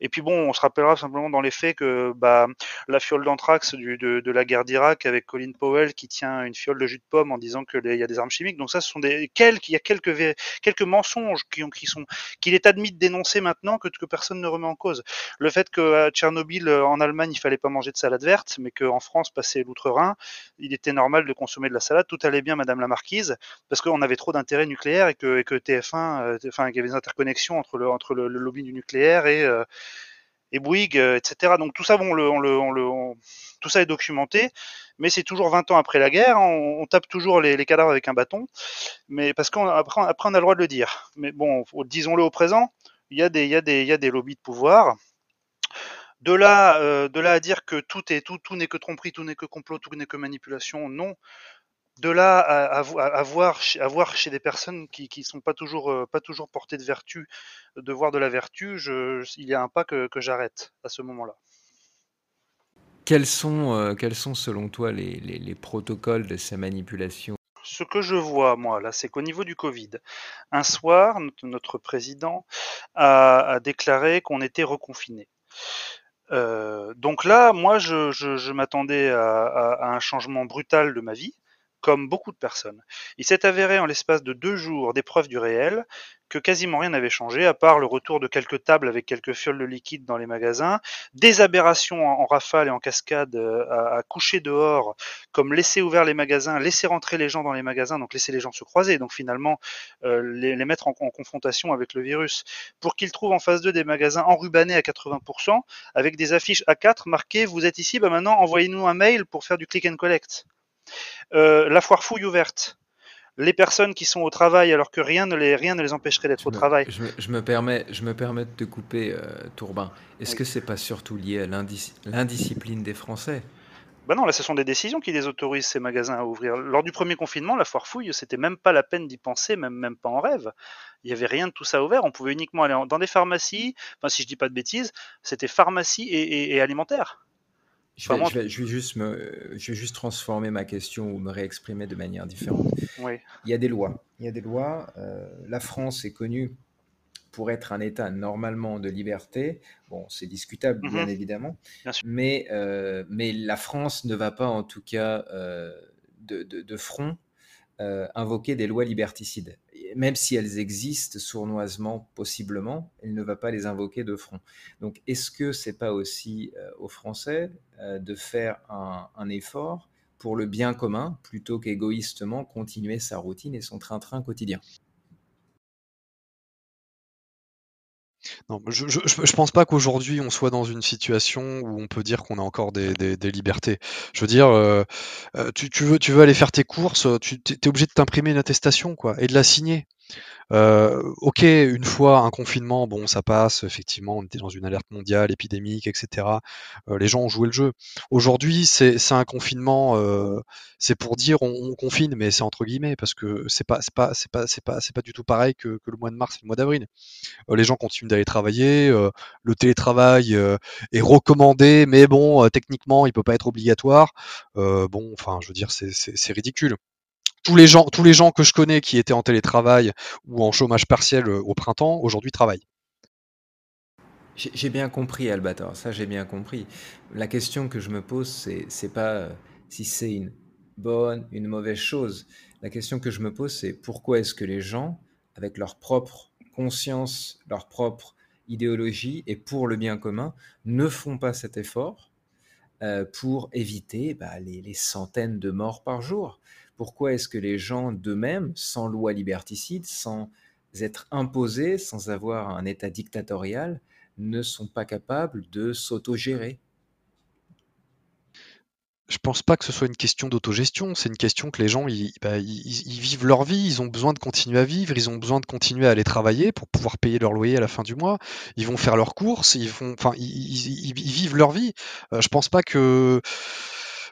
Et puis bon, on se rappellera simplement dans les faits que bah, la fiole d'anthrax de, la guerre d'Irak avec Colin Powell qui tient une fiole de jus de pomme en disant qu'il y a des armes chimiques. Donc ça, ce sont des quelques, il y a quelques, mensonges qui, ont, qui sont qu'il est admis de dénoncer maintenant que, que personne ne remet en cause. Le fait qu'à Tchernobyl, en Allemagne, il fallait pas manger de salade verte, mais qu'en France, passé l'outre-Rhin, il était normal de consommer de la salade. Tout allait bien, Madame la Marquise, parce qu'on avait trop d'intérêt nucléaire et que, et que TF1, euh, enfin, qu'il y avait des interconnexions entre le, lobby du nucléaire et, euh, Bouygues, euh, etc. Donc tout ça, bon, tout ça est documenté, mais c'est toujours 20 ans après la guerre, hein, on, tape toujours les, cadavres avec un bâton, mais parce qu'après après on a le droit de le dire. Mais bon, disons-le au présent, il y, a des, lobbies de pouvoir. De là, euh, à dire que tout est tout n'est que tromperie, tout n'est que complot, tout n'est que manipulation, non de là à, à, voir, chez des personnes qui ne sont pas toujours, euh, pas toujours portées de vertu, de voir de la vertu, je, il y a un pas que, j'arrête à ce moment-là. Quels sont, euh, quels sont selon toi les, protocoles de ces manipulations? Ce que je vois, moi, là, c'est qu'au niveau du Covid, un soir, notre, président a, déclaré qu'on était reconfiné. Euh, donc là, moi, je, m'attendais à, un changement brutal de ma vie comme beaucoup de personnes. Il s'est avéré en l'espace de deux jours d'épreuve du réel que quasiment rien n'avait changé, à part le retour de quelques tables avec quelques fioles de liquide dans les magasins, des aberrations en, rafale et en cascade euh, à, coucher dehors, comme laisser ouvert les magasins, laisser rentrer les gens dans les magasins, donc laisser les gens se croiser, donc finalement euh, les, mettre en, confrontation avec le virus, pour qu'ils trouvent en face d'eux des magasins enrubannés à 80%, avec des affiches A4 marquées « Vous êtes ici, bah maintenant envoyez-nous un mail pour faire du click and collect ». Euh, la foire fouille ouverte. Les personnes qui sont au travail alors que rien ne les, rien ne les empêcherait d'être au travail. Je me, permets, je me permets de te couper, euh, Tourbin. Est-ce que c'est pas surtout lié à l'indiscipline des Français? Bah non, là, ce sont des décisions qui les autorisent ces magasins à ouvrir. Lors du premier confinement, la foire fouille, c'était même pas la peine d'y penser, même, même pas en rêve. Il y avait rien de tout ça ouvert. On pouvait uniquement aller dans des pharmacies. Enfin, si je dis pas de bêtises, c'était pharmacie et, et alimentaire. Je vais, juste me, je vais juste transformer ma question ou me réexprimer de manière différente. Oui. Il y a des lois. Il y a des lois. Euh, la France est connue pour être un État normalement de liberté. Bon, c'est discutable, bien mm-hmm. évidemment. Mais, euh, mais la France ne va pas, en tout cas, euh, de, de, front euh, invoquer des lois liberticides. Même si elles existent sournoisement, possiblement, il ne va pas les invoquer de front. Donc, est-ce que c'est pas aussi euh, aux Français euh, de faire un, un, effort pour le bien commun plutôt qu'égoïstement continuer sa routine et son train-train quotidien? Non, je, je pense pas qu'aujourd'hui on soit dans une situation où on peut dire qu'on a encore des, libertés. Je veux dire, euh, euh tu, tu, veux, tu veux aller faire tes courses, tu es obligé de t'imprimer une attestation quoi, et de la signer. Euh, ok, une fois un confinement, bon, ça passe, effectivement, on était dans une alerte mondiale, épidémique, etc. Euh, les gens ont joué le jeu. Aujourd'hui, c'est un confinement, euh, c'est pour dire on, on, confine, mais c'est entre guillemets, parce que c'est pas, pas, pas, pas, pas du tout pareil que, que, le mois de mars et le mois d'avril. Euh, les gens continuent d'aller travailler, euh, le télétravail euh, est recommandé, mais bon, techniquement, il peut pas être obligatoire. bon, enfin, je veux dire, c'est ridicule tous les gens, que je connais qui étaient en télétravail ou en chômage partiel euh, au printemps, aujourd'hui travaillent. J'ai bien compris, Albator, ça j'ai bien compris. La question que je me pose, c'est c'est pas euh, si c'est une bonne, une mauvaise chose. La question que je me pose, c'est pourquoi est-ce que les gens, avec leur propre conscience, leur propre idéologie et pour le bien commun, ne font pas cet effort euh, pour éviter bah, les, centaines de morts par jour? Pourquoi est-ce que les gens d'eux-mêmes, sans loi liberticide, sans être imposés, sans avoir un État dictatorial, ne sont pas capables de s'autogérer? Je pense pas que ce soit une question d'autogestion, c'est une question que les gens ils, bah, vivent leur vie, ils ont besoin de continuer à vivre, ils ont besoin de continuer à aller travailler pour pouvoir payer leur loyer à la fin du mois, ils vont faire leurs courses, ils font, enfin, ils, vivent leur vie. Euh, je pense pas que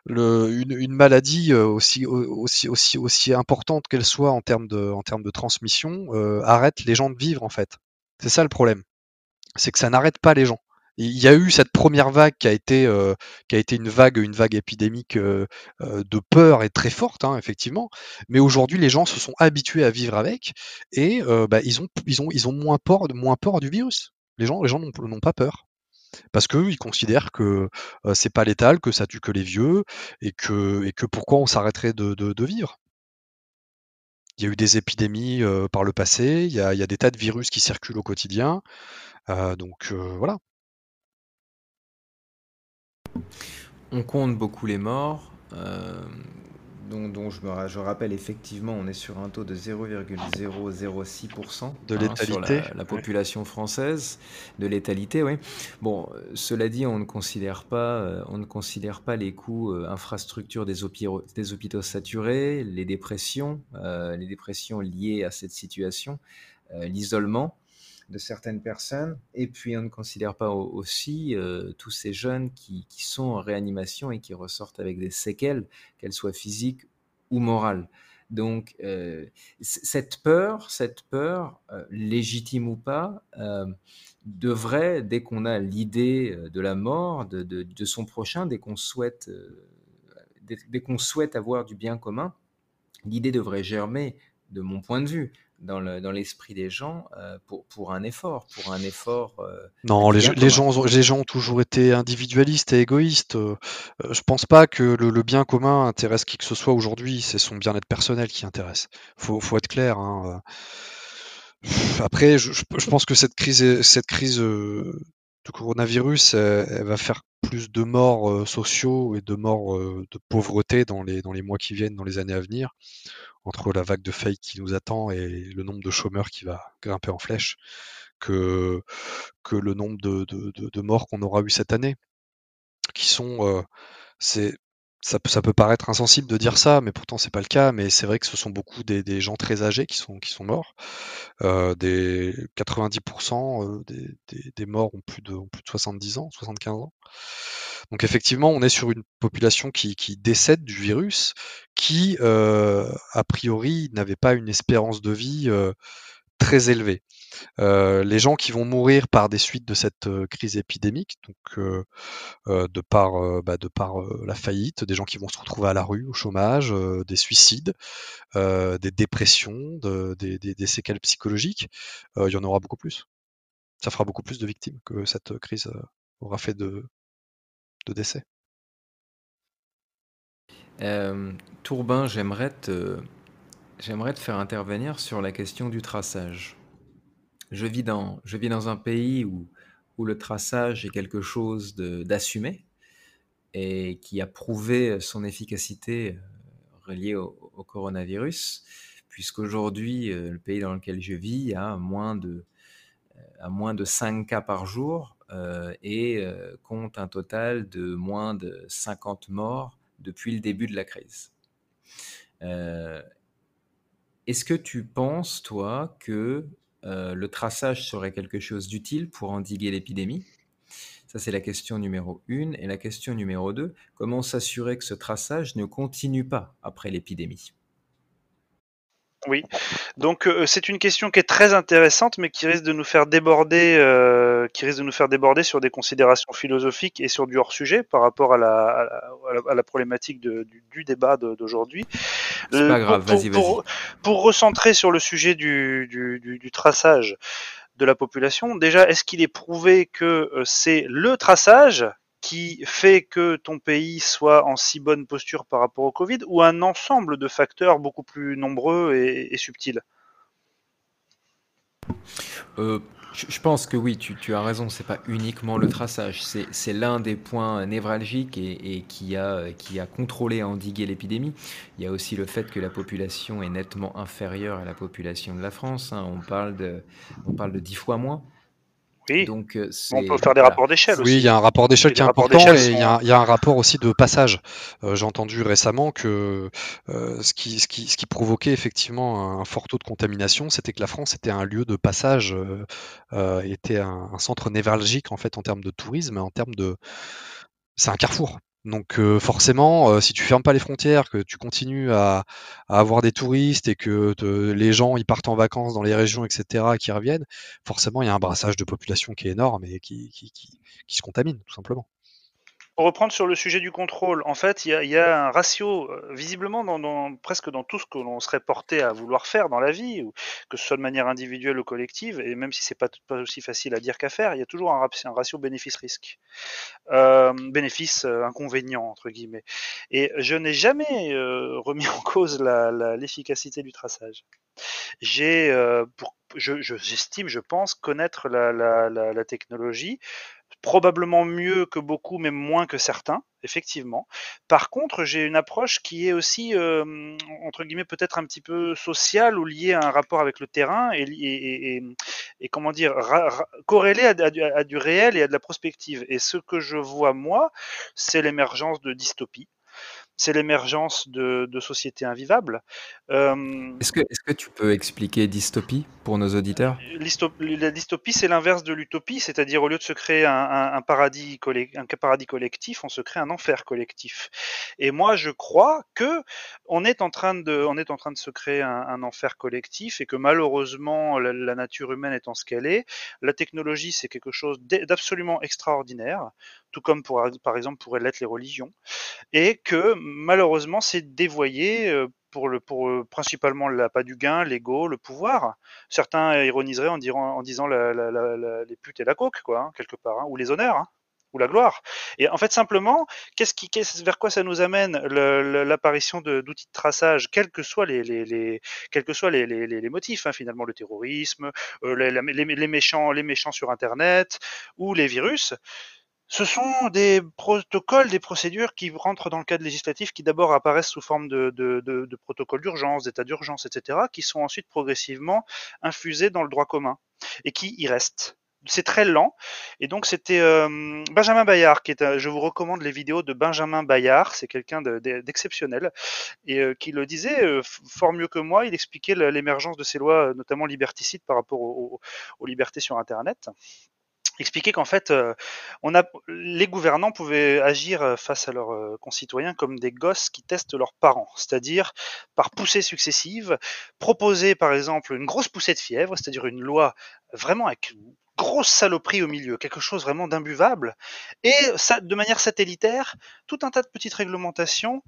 une, maladie euh, aussi, aussi, aussi, importante qu'elle soit en termes de, transmission euh, arrête les gens de vivre en fait. C'est ça le problème. C'est que ça n'arrête pas les gens. Il y a eu cette première vague qui a été, euh, qui a été une vague, une vague épidémique de peur et très forte, hein, effectivement. Mais aujourd'hui, les gens se sont habitués à vivre avec et bah, ils ont, ils moins peur, moins peur du virus. Les gens, les gens n'ont pas peur parce qu'ils considèrent que euh, c'est pas létal, que ça tue que les vieux, et que, et que pourquoi on s'arrêterait de, de, vivre? Il y a eu des épidémies par le passé, il y, a, il y, a, des tas de virus qui circulent au quotidien, donc voilà. On compte beaucoup les morts dont, dont je, me, je, rappelle effectivement, on est sur un taux de 0,006% de hein, sur la, la, population française, de létalité, oui. Bon, cela dit, on ne considère pas, euh, on ne considère pas les coûts euh, infrastructures des, des, hôpitaux saturés, les dépressions, euh, les dépressions liées à cette situation, euh, l'isolement de certaines personnes. Et puis, on ne considère pas aussi euh, tous ces jeunes qui, qui, sont en réanimation et qui ressortent avec des séquelles, qu'elles soient physiques ou morales. Donc, euh, cette peur, cette peur, euh, légitime ou pas, devrait, dès qu'on a l'idée de la mort de, de, son prochain, dès qu'on souhaite, dès qu'on souhaite avoir du bien commun, l'idée devrait germer, de mon point de vue, dans l'esprit le, dans des gens euh, pour, pour, un effort, pour un effort. Euh, non, les, les, gens, les gens ont toujours été individualistes et égoïstes. Euh, je pense pas que le, le, bien commun intéresse qui que ce soit aujourd'hui. C'est son bien-être personnel qui intéresse. Faut, faut être clair. Hein. Après, je, je, pense que cette crise, cette crise du coronavirus, elle, elle, va faire plus de morts sociaux et de morts de pauvreté dans les, dans les mois qui viennent, dans les années à venir entre la vague de fake qui nous attend et le nombre de chômeurs qui va grimper en flèche que, que le nombre de, de, de, de morts qu'on aura eu cette année. Qui sont. C'est, ça, peut paraître insensible de dire ça, mais pourtant c'est pas le cas. Mais c'est vrai que ce sont beaucoup des, gens très âgés qui sont, qui sont morts. Euh, des 90% euh, des, morts ont plus, de, plus de 70 ans, 75 ans. Donc effectivement, on est sur une population qui, qui décède du virus, qui euh, a priori n'avait pas une espérance de vie très élevée. Euh, les gens qui vont mourir par des suites de cette euh, crise épidémique, donc euh, de par, bah, de la faillite, des gens qui vont se retrouver à la rue, au chômage, des suicides, des dépressions, de, des, séquelles psychologiques, il y en aura beaucoup plus. Ça fera beaucoup plus de victimes que cette crise aura fait de, décès. Tourbin, j'aimerais J'aimerais te faire intervenir sur la question du traçage. Je vis dans, je vis dans un pays où, où le traçage est quelque chose d'assumé et qui a prouvé son efficacité euh, reliée au, coronavirus, puisqu'aujourd'hui, euh, le pays dans lequel je vis a moins de, à moins de 5 cas par jour euh, et compte un total de moins de 50 morts depuis le début de la crise. Est-ce que tu penses, toi, que euh, le traçage serait quelque chose d'utile pour endiguer l'épidémie? Ça, c'est la question numéro une. Et la question numéro deux, comment s'assurer que ce traçage ne continue pas après l'épidémie? Oui, donc euh, c'est une question qui est très intéressante, mais qui risque de nous faire déborder, euh, qui risque de nous faire déborder sur des considérations philosophiques et sur du hors sujet par rapport à la, problématique du, débat d'aujourd'hui. C'est pas grave, vas-y, vas-y. Pour, recentrer sur le sujet du, du traçage de la population, déjà, est-ce qu'il est prouvé que euh, c'est le traçage qui fait que ton pays soit en si bonne posture par rapport au Covid ou un ensemble de facteurs beaucoup plus nombreux et, subtils? Euh, je pense que oui, tu, as raison, c'est pas uniquement le traçage, c'est l'un des points névralgiques et, qui, a, a contrôlé et endigué l'épidémie. Il y a aussi le fait que la population est nettement inférieure à la population de la France. Hein. On, parle de, on parle de 10 fois moins. Oui. Donc, euh, on peut faire des rapports d'échelle aussi. Oui, il y a un rapport d'échelle qui est important et il y, a, un rapport aussi de passage. Euh, j'ai entendu récemment que euh, ce, qui, ce, qui, ce, qui, provoquait effectivement un fort taux de contamination, c'était que la France était un lieu de passage, était un, un, centre névralgique en fait en termes de tourisme, en termes de. C'est un carrefour. Donc forcément, si tu fermes pas les frontières, que tu continues à, avoir des touristes et que les gens ils partent en vacances dans les régions, etc., qui reviennent, forcément il y a un brassage de population qui est énorme et qui, qui, qui se contamine tout simplement. Pour reprendre sur le sujet du contrôle, en fait, il y a, un ratio, euh, visiblement, dans, presque dans tout ce que l'on serait porté à vouloir faire dans la vie, que ce soit de manière individuelle ou collective, et même si c'est pas, pas aussi facile à dire qu'à faire, il y a toujours un, ratio bénéfice-risque. Euh, bénéfice euh, entre guillemets. Et je n'ai jamais remis en cause l'efficacité du traçage. J'estime, je, je, pense, connaître la, la technologie probablement mieux que beaucoup, mais moins que certains, effectivement. Par contre, j'ai une approche qui est aussi, euh, entre guillemets, peut-être un petit peu sociale ou liée à un rapport avec le terrain et, comment dire, corrélée à, du réel et à de la prospective. Et ce que je vois, moi, c'est l'émergence de dystopies c'est l'émergence de, sociétés invivables. Euh, est-ce que, est que, tu peux expliquer dystopie pour nos auditeurs? La dystopie, c'est l'inverse de l'utopie, c'est-à-dire au lieu de se créer un, paradis un paradis collectif, on se crée un enfer collectif. Et moi, je crois que on est en train de, on est en train de se créer un, enfer collectif et que malheureusement, la, la nature humaine étant ce qu'elle est, la technologie, c'est quelque chose d'absolument extraordinaire tout comme pour, par exemple pourraient l'être les religions, et que malheureusement c'est dévoyé euh, pour, le, pour euh, principalement l'appât du gain, l'ego, le pouvoir. Certains ironiseraient en, en disant les putes et la coque, quoi, hein, quelque part, hein, ou les honneurs. Hein, ou la gloire. Et en fait, simplement, qu'est-ce qui, vers quoi ça nous amène l'apparition d'outils de, traçage, quels que soient les motifs, finalement, le terrorisme, euh, les, méchants, les méchants sur Internet ou les virus ce sont des protocoles, des procédures qui rentrent dans le cadre législatif, qui d'abord apparaissent sous forme de, protocoles d'urgence, d'état d'urgence, etc., qui sont ensuite progressivement infusés dans le droit commun et qui y restent. C'est très lent. Et donc c'était euh, Benjamin Bayard qui est. je vous recommande les vidéos de Benjamin Bayard. C'est quelqu'un d'exceptionnel et euh, qui le disait euh, fort mieux que moi. Il expliquait l'émergence de ces lois, notamment liberticides par rapport aux libertés sur Internet expliquer qu'en fait, euh, on a, les gouvernants pouvaient agir euh, face à leurs euh, concitoyens comme des gosses qui testent leurs parents, c'est-à-dire par poussées successives, proposer par exemple une grosse poussée de fièvre, c'est-à-dire une loi vraiment avec une grosse saloperie au milieu, quelque chose vraiment d'imbuvable, et de manière satellitaire, tout un tas de petites réglementations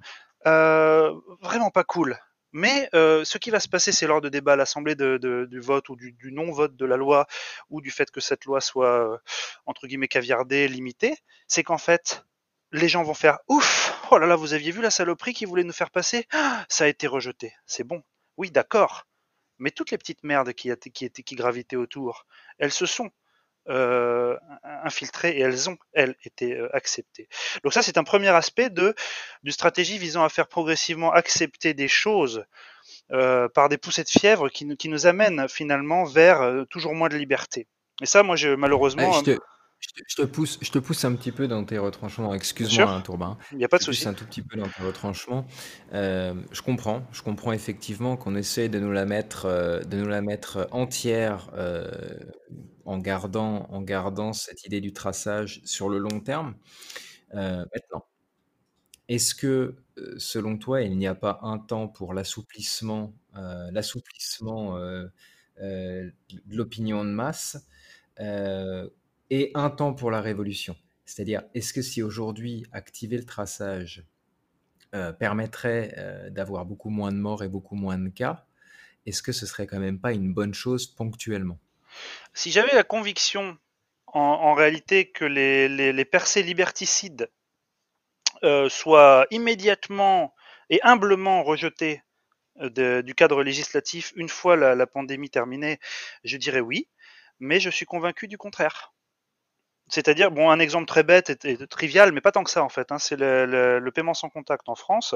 vraiment pas cool. Mais euh, ce qui va se passer, c'est lors de débats à l'Assemblée du vote ou du, non-vote de la loi, ou du fait que cette loi soit, euh, entre guillemets, caviardée, limitée, c'est qu'en fait, les gens vont faire ouf, oh là là, vous aviez vu la saloperie qui voulait nous faire passer? Ah, Ça a été rejeté, c'est bon. Oui, d'accord. Mais toutes les petites merdes qui, qui, qui gravitaient autour, elles se sont euh, infiltrées et elles ont, elles, été euh, acceptées. Donc ça, c'est un premier aspect de d'une stratégie visant à faire progressivement accepter des choses euh, par des poussées de fièvre qui, qui nous amènent finalement vers toujours moins de liberté. Et ça, moi, je, malheureusement... je, te, je, te, pousse, je te pousse un petit peu dans tes retranchements. Excuse-moi, hein, Tourbin. Il n'y a pas de souci. un tout petit peu dans tes retranchements. Euh, je comprends. Je comprends effectivement qu'on essaie de nous la mettre, de nous la mettre entière en gardant, en gardant cette idée du traçage sur le long terme. Euh, maintenant, est-ce que, euh, selon toi, il n'y a pas un temps pour l'assouplissement, euh, l'assouplissement de l'opinion de masse et un temps pour la révolution C'est-à-dire, est-ce que si aujourd'hui activer le traçage permettrait d'avoir beaucoup moins de morts et beaucoup moins de cas, est-ce que ce serait quand même pas une bonne chose ponctuellement? Si j'avais la conviction, en, réalité, que les, percées liberticides euh, soient immédiatement et humblement rejetées euh, du cadre législatif une fois la, pandémie terminée, je dirais oui, mais je suis convaincu du contraire. C'est-à-dire, bon, un exemple très bête et, trivial, mais pas tant que ça en fait. Hein, c'est le, paiement sans contact en France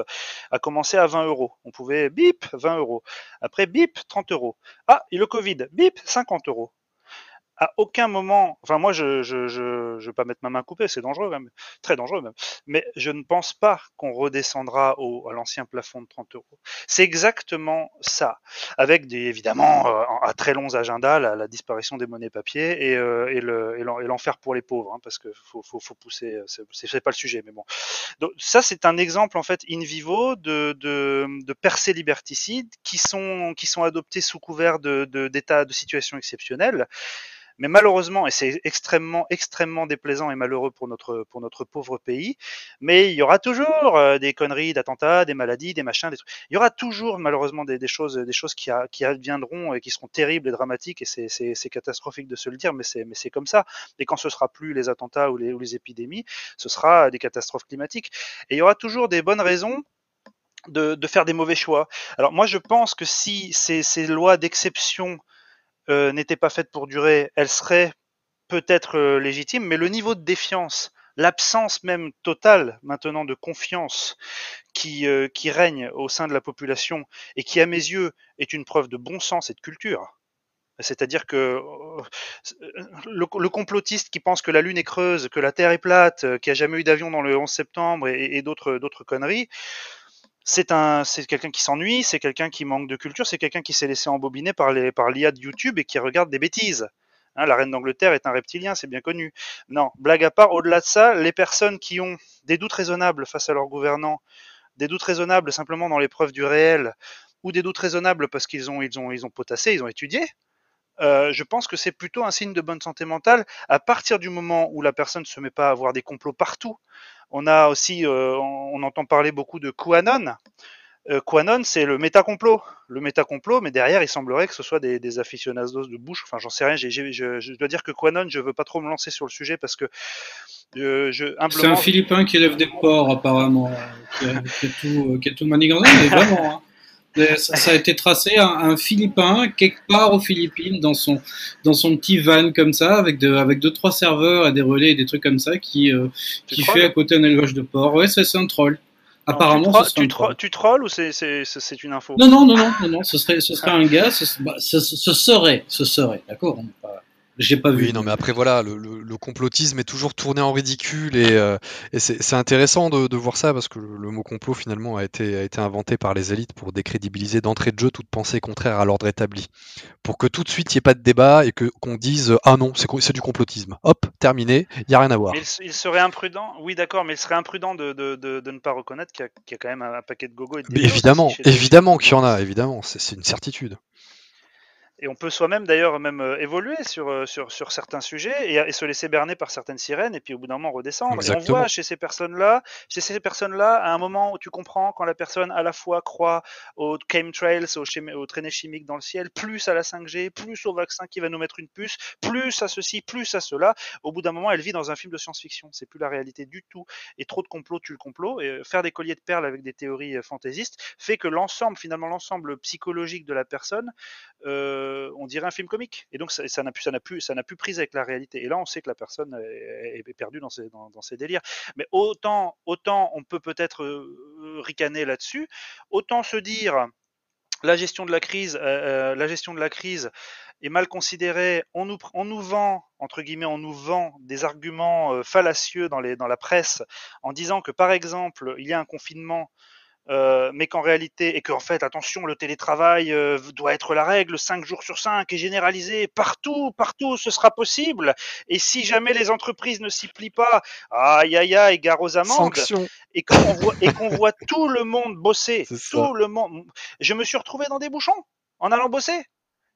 a commencé à 20 euros. On pouvait bip 20 euros. Après bip 30 euros. Ah, et le Covid, bip 50 euros à aucun moment, enfin moi je je, je, je vais pas mettre ma main coupée, c'est dangereux même, très dangereux même, mais je ne pense pas qu'on redescendra au, à l'ancien plafond de 30 euros. C'est exactement ça, avec des, évidemment euh, à très longs agendas la, disparition des monnaies papier et, euh, et, le, et l'enfer pour les pauvres, hein, parce que faut, faut, faut pousser, c'est pas le sujet, mais bon. Donc ça c'est un exemple en fait in vivo de, de, de percées liberticides qui sont qui sont adoptées sous couvert de d'états de, de situations exceptionnelles mais malheureusement, et c'est extrêmement, extrêmement déplaisant et malheureux pour notre, pauvre pays, mais il y aura toujours euh, des conneries, d'attentats, des maladies, des machins, des trucs. Il y aura toujours malheureusement des, choses, qui, qui adviendront et qui seront terribles et dramatiques, et c'est catastrophique de se le dire, mais c'est comme ça. Et quand ce sera plus les attentats ou les, épidémies, ce sera des catastrophes climatiques. Et il y aura toujours des bonnes raisons de, faire des mauvais choix. Alors moi je pense que si ces lois d'exception euh, n'était pas faite pour durer, elle serait peut-être euh, légitime, mais le niveau de défiance, l'absence même totale maintenant de confiance qui, euh, qui règne au sein de la population et qui, à mes yeux, est une preuve de bon sens et de culture. C'est-à-dire que le, complotiste qui pense que la Lune est creuse, que la Terre est plate, qu'il n'y a jamais eu d'avion dans le 11 septembre et d'autres conneries, c'est un, c'est quelqu'un qui s'ennuie, c'est quelqu'un qui manque de culture, c'est quelqu'un qui s'est laissé embobiner par les, l'IA de YouTube et qui regarde des bêtises. Hein, la reine d'Angleterre est un reptilien, c'est bien connu. Non, blague à part, au-delà de ça, les personnes qui ont des doutes raisonnables face à leurs gouvernants, des doutes raisonnables simplement dans l'épreuve du réel, ou des doutes raisonnables parce qu'ils ont, ont potassé, ils ont étudié, euh, je pense que c'est plutôt un signe de bonne santé mentale à partir du moment où la personne ne se met pas à avoir des complots partout, on a aussi, euh, on, entend parler beaucoup de QAnon. Euh, QAnon, c'est le méta-complot. Le méta-complot, mais derrière, il semblerait que ce soit des, des aficionados de bouche. Enfin, j'en sais rien. je, dois dire que QAnon, je veux pas trop me lancer sur le sujet parce que euh, C'est un Philippin qui élève des porcs, apparemment, qui a, tout, qui mais vraiment. Hein. Ça, a été tracé un, un, Philippin quelque part aux Philippines dans son dans son petit van comme ça avec de, avec deux trois serveurs et des relais et des trucs comme ça qui euh, qui fait à côté un élevage de porc. Ouais, c'est un troll. Apparemment, tu, tu, trolls ou c'est une info? Non non non non non, non ce serait ce serait un gars, ce, bah, ce, ce serait ce serait d'accord. J'ai pas vu. Oui, non, mais après voilà, le, le, complotisme est toujours tourné en ridicule et, euh, et c'est intéressant de, de, voir ça parce que le, mot complot finalement a été, a été inventé par les élites pour décrédibiliser d'entrée de jeu toute pensée contraire à l'ordre établi, pour que tout de suite il n'y ait pas de débat et que qu'on dise ah non c'est du complotisme. Hop, terminé, il y a rien à voir. il, serait imprudent, oui d'accord, mais il serait imprudent de, de, de ne pas reconnaître qu'il y, y, a quand même un, paquet de gogo. Et évidemment, évidemment qu'il y en a, évidemment, c'est une certitude. Et on peut soi-même d'ailleurs même euh, évoluer sur, euh, sur, sur certains sujets et, et, se laisser berner par certaines sirènes et puis au bout d'un moment redescendre. Exactement. Et on voit chez ces personnes-là, chez ces personnes-là, à un moment où tu comprends quand la personne à la fois croit aux chemtrails, aux, aux traînées chimiques dans le ciel, plus à la 5G, plus au vaccin qui va nous mettre une puce, plus à ceci, plus à cela. Au bout d'un moment, elle vit dans un film de science-fiction. C'est plus la réalité du tout. Et trop de complot tue le complot. Et euh, faire des colliers de perles avec des théories fantaisistes fait que l'ensemble, finalement, l'ensemble psychologique de la personne, euh, on dirait un film comique. Et donc ça, n'a plus, ça plus, plus prise avec la réalité. Et là, on sait que la personne est, perdue dans ses, dans, ses, délires. Mais autant, autant on peut peut-être euh, ricaner là-dessus, autant se dire la gestion de la crise, euh, la gestion de la crise est mal considérée. On nous, on nous vend entre guillemets, on nous vend des arguments euh, fallacieux dans, les, dans la presse en disant que par exemple il y a un confinement euh, mais qu'en réalité, et qu'en fait, attention, le télétravail euh, doit être la règle, 5 jours sur 5 et généralisé partout, partout, ce sera possible. Et si jamais les entreprises ne s'y plient pas, aïe aïe aïe, gare aux amendes. Sanction. Et qu'on voit, et qu'on voit tout le monde bosser, tout le monde. Je me suis retrouvé dans des bouchons en allant bosser.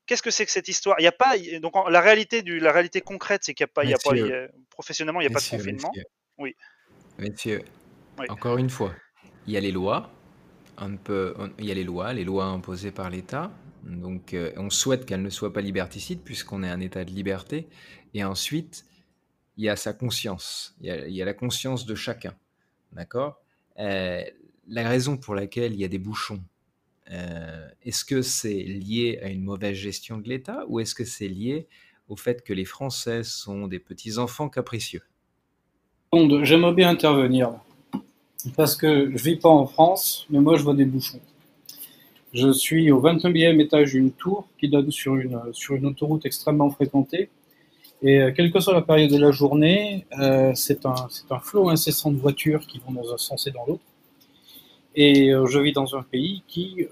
Qu'est-ce que c'est que cette histoire? Il y a pas donc la réalité du la réalité concrète, c'est qu'il n'y a pas, il y a pas il y a, professionnellement, il n'y a messieurs, pas de confinement. Messieurs. Oui. Messieurs, Oui. encore une fois, il y a les lois, on peut, il y a les lois, les lois imposées par l'État. Donc, euh, on souhaite qu'elles ne soient pas liberticides puisqu'on est un État de liberté. Et ensuite, il y a sa conscience. Il y a, la conscience de chacun. D'accord? Euh, La raison pour laquelle il y a des bouchons, euh, est-ce que c'est lié à une mauvaise gestion de l'État ou est-ce que c'est lié au fait que les Français sont des petits enfants capricieux? J'aimerais bien intervenir. Parce que je vis pas en France, mais moi je vois des bouchons. Je suis au 29e étage d'une tour qui donne sur une, sur une autoroute extrêmement fréquentée. Et euh, quelle que soit la période de la journée, euh, c'est un, un flot incessant de voitures qui vont dans un sens et dans l'autre. Et euh, je vis dans un pays qui,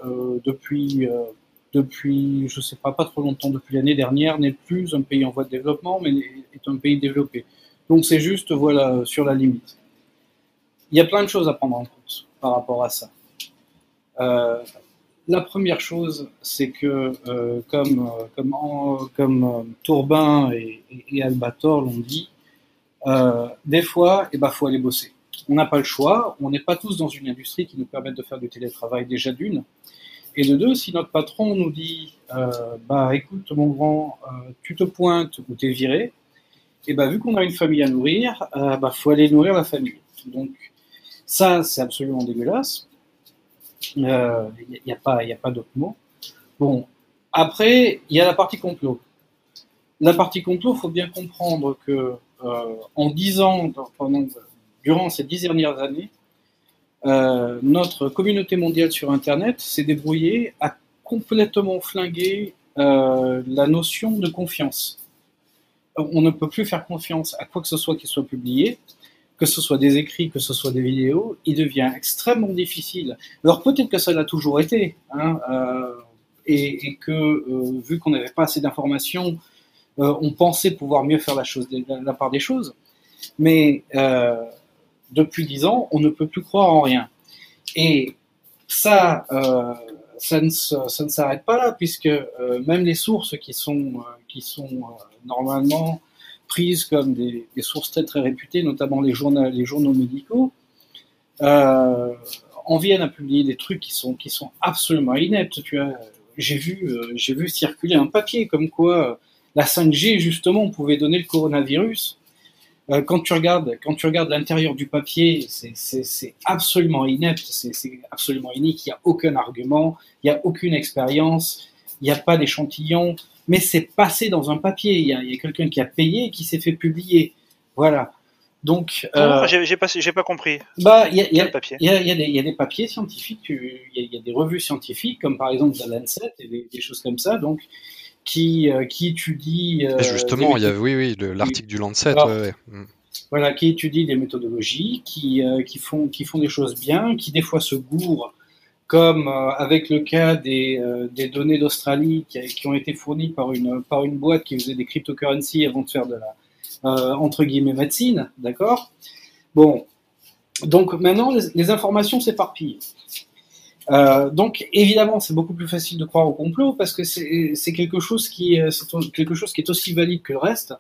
depuis, depuis, je sais pas, pas trop longtemps, depuis l'année dernière, n'est plus un pays en voie de développement, mais est un pays développé. Donc c'est juste, voilà, sur la limite. Il y a plein de choses à prendre en compte par rapport à ça. Euh, la première chose, c'est que, euh, comme, euh, comme, comme Tourbin et, Albator l'ont dit, des fois, il ben, faut aller bosser. On n'a pas le choix, on n'est pas tous dans une industrie qui nous permette de faire du télétravail déjà d'une. Et de deux, si notre patron nous dit, bah écoute mon grand, tu te pointes ou t'es viré, et bah vu qu'on a une famille à nourrir, euh, bah faut aller nourrir la famille. Donc ça, c'est absolument dégueulasse. Il n'y a, pas, pas d'autre mot. Bon, après, il y a la partie complot. La partie complot, il faut bien comprendre que euh, en dix ans, pendant, durant ces dix dernières années, euh, notre communauté mondiale sur Internet s'est débrouillée à complètement flinguer euh, la notion de confiance. On ne peut plus faire confiance à quoi que ce soit qui soit publié, que ce soit des écrits, que ce soit des vidéos. Il devient extrêmement difficile. Alors peut-être que ça l'a toujours été, hein, euh, et, que euh, vu qu'on n'avait pas assez d'informations, euh, on pensait pouvoir mieux faire la, la, part des choses. Mais depuis dix ans, on ne peut plus croire en rien. Et ça, ça ne, s'arrête pas là, puisque même les sources qui sont, qui sont normalement prises comme des, sources très très réputées, notamment les journaux, les journaux médicaux, euh, en viennent à publier des trucs qui sont, qui sont absolument ineptes. Tu vois, j'ai vu, euh, j'ai vu circuler un papier comme quoi euh, la 5G justement pouvait donner le coronavirus. Quand tu regardes, quand tu regardes l'intérieur du papier, c'est- absolument inepte, c'est absolument inique. Il n'y a aucun argument, il n'y a aucune expérience, il n'y a pas d'échantillon, mais c'est passé dans un papier. Il y a, quelqu'un qui a payé et qui s'est fait publier. Voilà. Donc, euh, J'ai pas, j'ai pas compris. bah, il y y y y a des, il y a des papiers scientifiques, il y, a, il y a des revues scientifiques, comme par exemple The Lancet et des, des choses comme ça, donc qui, euh, qui euh, justement, il y a, oui, oui, le- l'article du Lancet. Alors, ouais, ouais. Mm. voilà, qui étudient des méthodologies, qui, euh, qui, font, qui font des choses bien, qui des fois se gourrent, comme euh, avec le cas des, euh, des données d'Australie qui, qui ont été fournies par une, par une boîte qui faisait des cryptocurrencies avant de faire de la, euh, entre guillemets, médecine, d'accord? Bon, donc maintenant, les, informations s'éparpillent. Donc évidemment, c'est beaucoup plus facile de croire au complot parce que c'est quelque chose qui c'est quelque chose qui est aussi valide que le reste.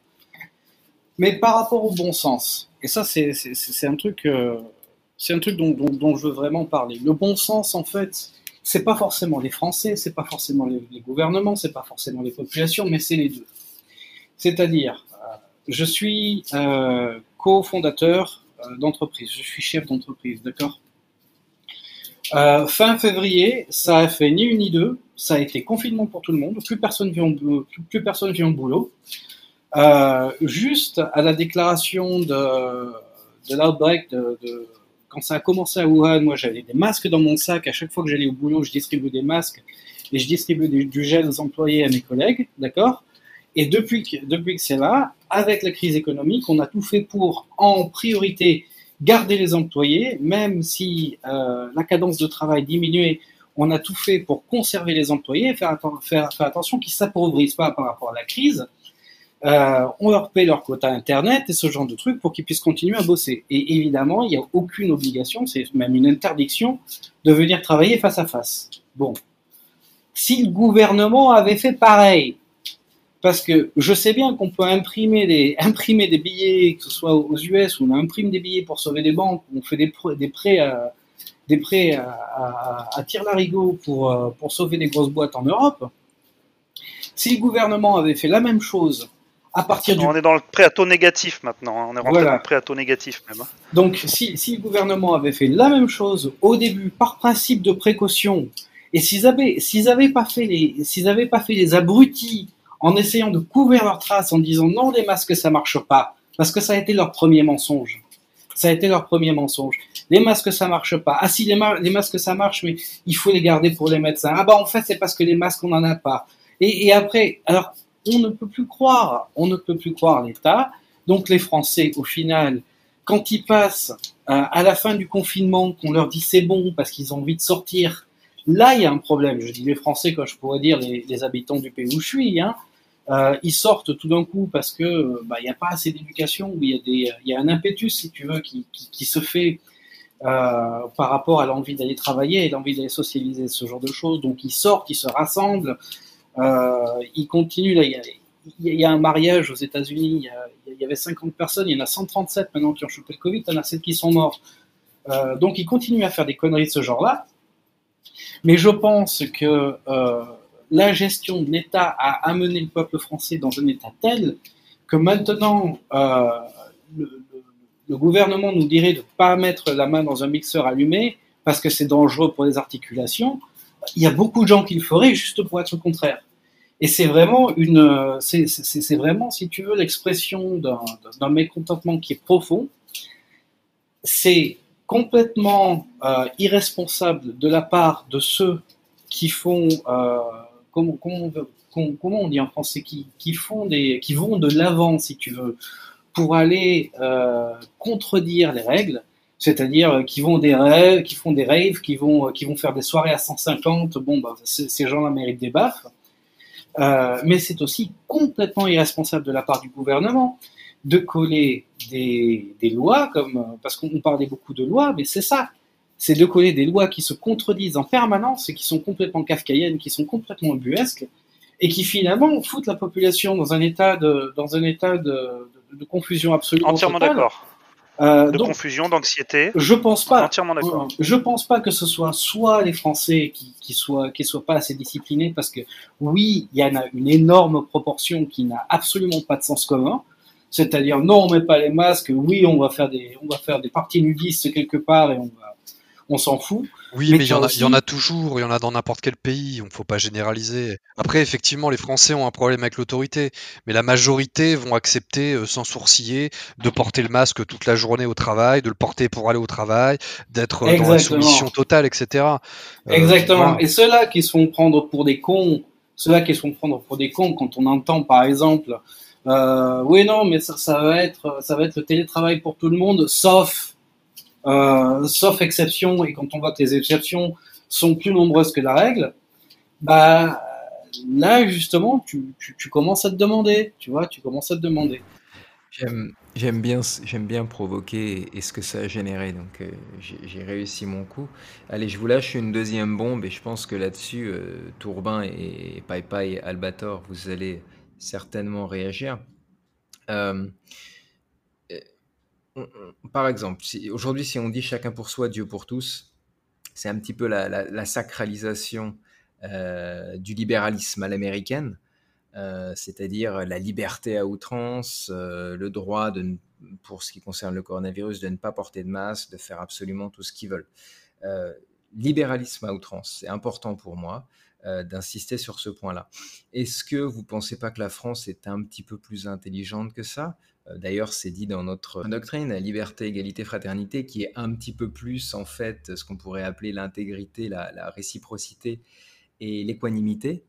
Mais par rapport au bon sens, et ça c'est un truc c'est un truc dont, je veux vraiment parler. Le bon sens, en fait, c'est pas forcément les Français, c'est pas forcément les, les gouvernements, c'est pas forcément les populations, mais c'est les deux. C'est-à-dire, euh, je suis euh, cofondateur euh, d'entreprise, je suis chef d'entreprise, d'accord? Fin février, ça a fait ni une ni deux, ça a été confinement pour tout le monde, plus personne vient au, plus personne vient au boulot. Juste à la déclaration de, l'outbreak de quand ça a commencé à Wuhan, moi j'avais des masques dans mon sac. À chaque fois que j'allais au boulot, je distribuais des masques et je distribuais du, gel aux employés, à mes collègues, d'accord? Et depuis que, depuis que c'est là, avec la crise économique, on a tout fait pour, en priorité, garder les employés, même si euh, la cadence de travail diminuait, on a tout fait pour conserver les employés et faire, faire, faire attention qu'ils ne s'appauvrissent pas par rapport à la crise. Euh, on leur paie leur quota Internet et ce genre de trucs pour qu'ils puissent continuer à bosser. Et évidemment, il n'y a aucune obligation, c'est même une interdiction de venir travailler face à face. Bon. Si le gouvernement avait fait pareil, parce que je sais bien qu'on peut imprimer des, billets, que ce soit aux US, où on imprime des billets pour sauver des banques, on fait des, prêts prêts à, tir-larigot euh, pour sauver des grosses boîtes en Europe. Si le gouvernement avait fait la même chose partir On est dans le prêt à taux négatif maintenant. Hein. On est rentré dans le prêt à taux négatif même. Hein. Donc, si, si, le gouvernement avait fait la même chose au début, par principe de précaution, et s'ils avaient, s'ils avaient pas fait les, s'ils avaient pas fait les abrutis en essayant de couvrir leurs traces en disant non, les masques ça marche pas, parce que ça a été leur premier mensonge. Ça a été leur premier mensonge. Les masques ça marche pas. Ah si les, les masques ça marche, mais il faut les garder pour les médecins. Ah bah en fait c'est parce que les masques on en a pas. Et, et après, alors on ne peut plus croire, on ne peut plus croire l'État. Donc les Français, au final, quand ils passent euh, à la fin du confinement, qu'on leur dit c'est bon parce qu'ils ont envie de sortir, là il y a un problème. Je dis les Français, quand je pourrais dire les, habitants du pays où je suis, hein, euh, ils sortent tout d'un coup parce que bah, il n'y a pas assez d'éducation, il y a un impétus si tu veux qui, se fait euh, par rapport à l'envie d'aller travailler et l'envie d'aller socialiser, ce genre de choses. Donc ils sortent, ils se rassemblent. Euh, il continue, là, il y, a, un mariage aux États-Unis, il, y avait 50 personnes, il y en a 137 maintenant qui ont chopé le Covid, il y en a 7 qui sont morts. Euh, donc il continue à faire des conneries de ce genre-là. Mais je pense que euh, la gestion de l'État a amené le peuple français dans un état tel que maintenant, le, le, gouvernement nous dirait de ne pas mettre la main dans un mixeur allumé parce que c'est dangereux pour les articulations il y a beaucoup de gens qui le feraient juste pour être le contraire. Et c'est vraiment une, c'est vraiment, si tu veux, l'expression d'un mécontentement qui est profond. C'est complètement euh, irresponsable de la part de ceux qui font, euh, comment, on dit en français, qui, qui, font des, qui vont de l'avant, si tu veux, pour aller euh, contredire les règles c'est-à-dire euh, qui vont des rêves, qui font des raves, qui vont, euh, qui vont faire des soirées à 150. Bon, bah, ces gens-là méritent des baffes. Euh, mais c'est aussi complètement irresponsable de la part du gouvernement de coller des, des lois, comme parce qu'on parlait beaucoup de lois, mais c'est ça. C'est de coller des lois qui se contredisent en permanence et qui sont complètement kafkaïennes, qui sont complètement buesques, et qui finalement foutent la population dans un état de, dans un état de, de, confusion absolue. Entièrement d'accord. Euh, de confusion, d'anxiété. Je pense pas. Entièrement d'accord. Je pense pas que ce soit soit les Français qui, qui soient qui soient pas assez disciplinés parce que oui, il y en a une énorme proportion qui n'a absolument pas de sens commun. C'est-à-dire non, on met pas les masques. Oui, on va faire des on va faire des parties nudistes quelque part et on va on s'en fout. Oui, mais, il, y en a, il y en a toujours, il y en a dans n'importe quel pays, on ne faut pas généraliser. Après, effectivement, les Français ont un problème avec l'autorité, mais la majorité vont accepter euh, sans sourciller de porter le masque toute la journée au travail, de le porter pour aller au travail, d'être euh, dans la soumission totale, etc. Euh, Exactement. Et ceux-là qui se font prendre pour des cons, ceux-là qui se font prendre pour des cons, quand on entend par exemple, oui, non, mais ça, ça, va être, ça va être le télétravail pour tout le monde, sauf euh, sauf exception, et quand on voit que les exceptions sont plus nombreuses que la règle, bah là justement, tu, commences à te demander, tu vois, tu commences à te demander. J'aime bien, j'aime bien provoquer et, ce que ça a généré, donc euh, j'ai réussi mon coup. Allez, je vous lâche une deuxième bombe et je pense que là-dessus, euh, Tourbin et Pai Albator, vous allez certainement réagir. Euh, par exemple, aujourd'hui, si on dit chacun pour soi, Dieu pour tous, c'est un petit peu la, sacralisation du libéralisme à l'américaine. Euh, c'est-à-dire la liberté à outrance, euh, le droit, de, pour ce qui concerne le coronavirus, de ne pas porter de masque, de faire absolument tout ce qu'ils veulent. Euh, libéralisme à outrance, c'est important pour moi d'insister sur ce point-là. Est-ce que vous ne pensez pas que la France est un petit peu plus intelligente que ça? D'ailleurs, c'est dit dans notre doctrine, liberté, égalité, fraternité, qui est un petit peu plus en fait ce qu'on pourrait appeler l'intégrité, la réciprocité et l'équanimité.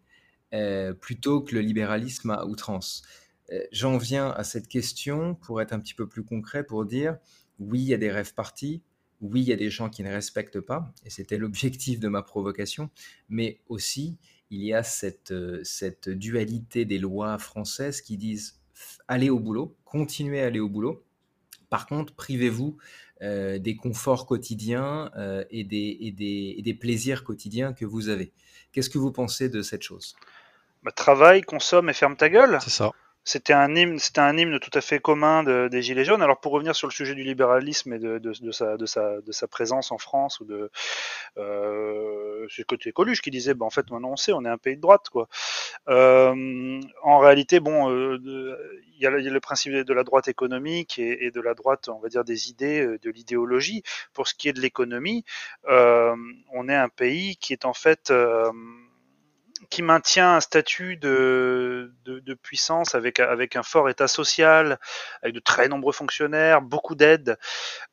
Euh, plutôt que le libéralisme à outrance. Euh, j'en viens à cette question pour être un petit peu plus concret, pour dire oui, il y a des rêves partis, oui, il y a des gens qui ne respectent pas, et c'était l'objectif de ma provocation, mais aussi il y a euh, cette dualité des lois françaises qui disent allez au boulot, continuez à aller au boulot. Par contre, privez-vous des conforts quotidiens et, des, et, des, et, des, plaisirs quotidiens que vous avez. Qu'est-ce que vous pensez de cette chose? Bah, travaille, consomme et ferme ta gueule. C'est ça. C'était un hymne, c'était un hymne tout à fait commun des Gilets jaunes. Alors pour revenir sur le sujet du libéralisme et de, sa, présence en France ou de euh, c'est côté Coluche qui disait bah en fait maintenant on sait on est un pays de droite quoi. Euh, en réalité bon euh, il y, a le principe de la droite économique et, de la droite on va dire des idées euh, de l'idéologie. Pour ce qui est de l'économie, on est un pays qui est en fait qui maintient un statut de, de, puissance avec, avec un fort état social, avec de très nombreux fonctionnaires, beaucoup d'aides,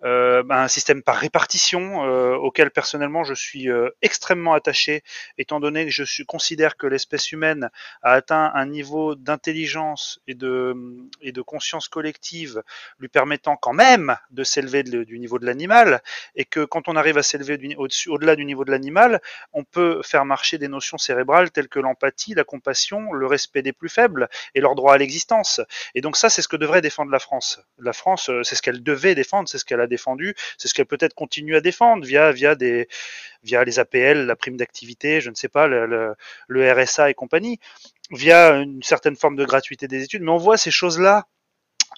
euh, un système par répartition euh, auquel personnellement je suis euh, extrêmement attaché, étant donné que je considère que l'espèce humaine a atteint un niveau d'intelligence et de, et de conscience collective lui permettant quand même de s'élever du niveau de l'animal, et que quand on arrive à s'élever au-delà du niveau de l'animal, on peut faire marcher des notions cérébrales telles que l'empathie, la compassion, le respect des plus faibles et leur droit à l'existence. Et donc ça, c'est ce que devrait défendre la France. La France, euh, c'est ce qu'elle devait défendre, c'est ce qu'elle a défendu, c'est ce qu'elle peut-être continue à défendre via via des via les APL, la prime d'activité, je ne sais pas, le, le RSA et compagnie, via une certaine forme de gratuité des études. Mais on voit ces choses-là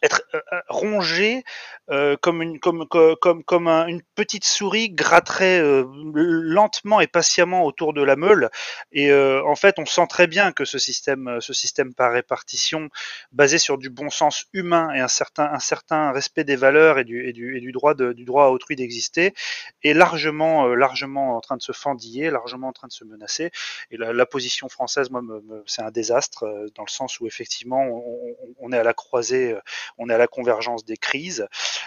être euh, euh, rongé euh, comme une comme comme comme une petite souris gratterait lentement et patiemment autour de la meule. Et en fait on sent très bien que ce système ce système par répartition basé sur du bon sens humain et un certain un certain respect des valeurs et du et du, et du droit du droit à autrui d'exister est largement largement en train de se fendiller largement en train de se menacer. Et la, position française moi c'est un désastre dans le sens où effectivement on est à la croisée on est à la convergence des crises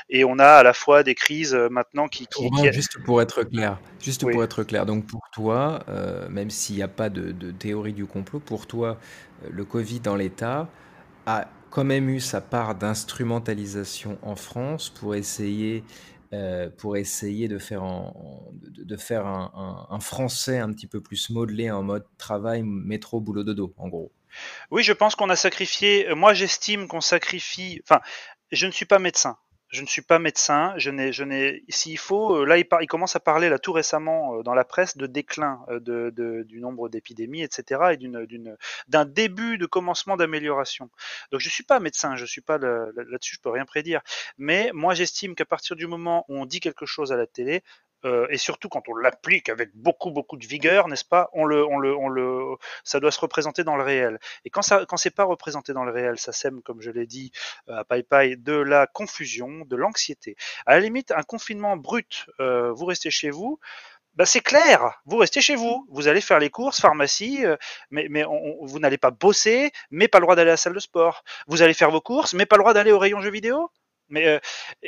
et on a à la fois des crises euh, maintenant qui, juste pour être clair juste pour être clair donc pour toi euh, même s'il n'y a pas de, théorie du complot pour toi euh, le Covid dans l'État a quand même eu sa part d'instrumentalisation en France pour essayer pour essayer de faire, de, faire un, un, français un petit peu plus modelé en mode travail, métro, boulot, dodo, en gros. Oui, je pense qu'on a sacrifié. Euh, moi, j'estime qu'on sacrifie. Enfin, je ne suis pas médecin. Je ne suis pas médecin. Je n'ai, je n'ai. S'il faut, euh, là, il, il, commence à parler là tout récemment euh, dans la presse de déclin de, de, du nombre d'épidémies, etc., et d'une, d'une, d'un début de commencement d'amélioration. Donc, je suis pas médecin. Je suis pas là-dessus. Je peux rien prédire. Mais moi, j'estime qu'à partir du moment où on dit quelque chose à la télé, euh, et surtout quand on l'applique avec beaucoup beaucoup de vigueur, n'est-ce pas On le, on le, on le, ça doit se représenter dans le réel. Et quand ça, quand c'est pas représenté dans le réel, ça sème, comme je l'ai dit euh, à PayPay, de la confusion, de l'anxiété. À la limite, un confinement brut, euh, vous restez chez vous. Bah c'est clair, vous restez chez vous, vous allez faire les courses, pharmacie, mais, mais vous n'allez pas bosser, mais pas le droit d'aller à la salle de sport. Vous allez faire vos courses, mais pas le droit d'aller au rayon jeux vidéo? Mais euh,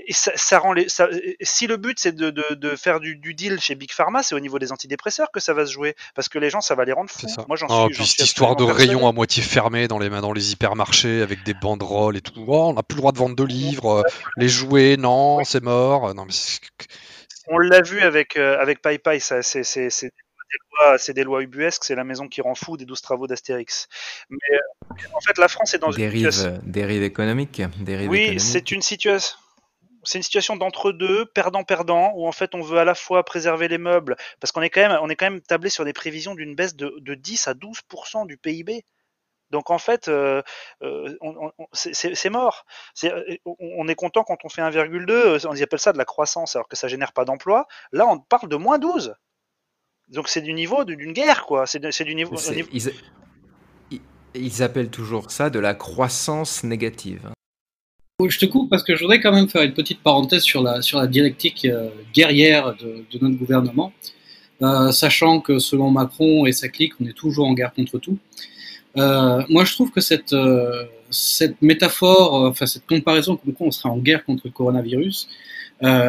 ça, ça, rend les, ça, si le but c'est de, de, de, faire du, du, deal chez Big Pharma, c'est au niveau des antidépresseurs que ça va se jouer, parce que les gens ça va les rendre fous. Moi j'en oh, suis. cette histoire de rayons à moitié fermés dans les dans les hypermarchés avec des banderoles et tout. Oh, on n'a plus le droit de vendre de livres, les jouets, non, c'est mort. Non mais on l'a vu avec euh, avec PayPay, ça c'est c'est des lois ubuesques, c'est la maison qui rend fou des douze travaux d'Astérix. Mais en fait, la France est dans une situation... Dérive économique. oui, c'est une situation c'est une situation d'entre-deux, perdant-perdant, où en fait on veut à la fois préserver les meubles, parce qu'on est quand même, on est quand même tablé sur des prévisions d'une baisse de, de 10 à 12% du PIB. Donc en fait, euh, euh, c'est mort. Euh, on est content quand on fait 1,2, on y appelle ça de la croissance, alors que ça génère pas d'emploi. Là, on parle de moins 12. Donc c'est du niveau d'une guerre, quoi. C'est du niveau. ils, appellent toujours ça de la croissance négative. Je te coupe parce que je voudrais quand même faire une petite parenthèse sur la, sur la directique guerrière de, notre gouvernement, sachant que selon Macron et sa clique, on est toujours en guerre contre tout. Euh, moi, je trouve que cette, euh, cette métaphore, euh, enfin cette comparaison comme quoi on sera en guerre contre le coronavirus,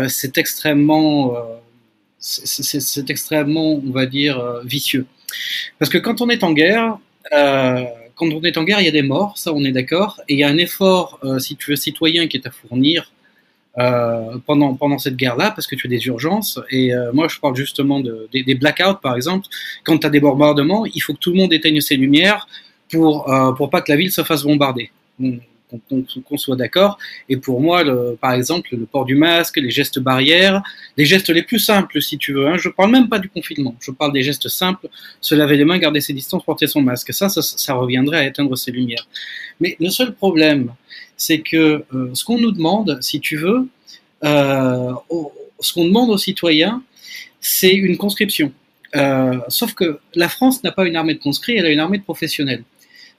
c'est extrêmement, c'est extrêmement, on va dire, vicieux. Parce que quand on est en guerre, quand on est en guerre, il y a des morts, ça on est d'accord, et il y a un effort, si tu veux, citoyen qui est à fournir pendant, pendant cette guerre-là, parce que tu as des urgences. Et moi, je parle justement de, des, blackouts, par exemple. Quand tu as des bombardements, il faut que tout le monde éteigne ses lumières, pour, euh, pour pas que la ville se fasse bombarder. Qu'on soit d'accord. Et pour moi, par exemple, le port du masque, les gestes barrières, les gestes les plus simples, si tu veux. Hein, je parle même pas du confinement. Je parle des gestes simples se laver les mains, garder ses distances, porter son masque. Ça, ça, ça reviendrait à éteindre ses lumières. Mais le seul problème, c'est que euh, ce qu'on nous demande, si tu veux, euh, ce qu'on demande aux citoyens, c'est une conscription. Euh, sauf que la France n'a pas une armée de conscrits, elle a une armée de professionnels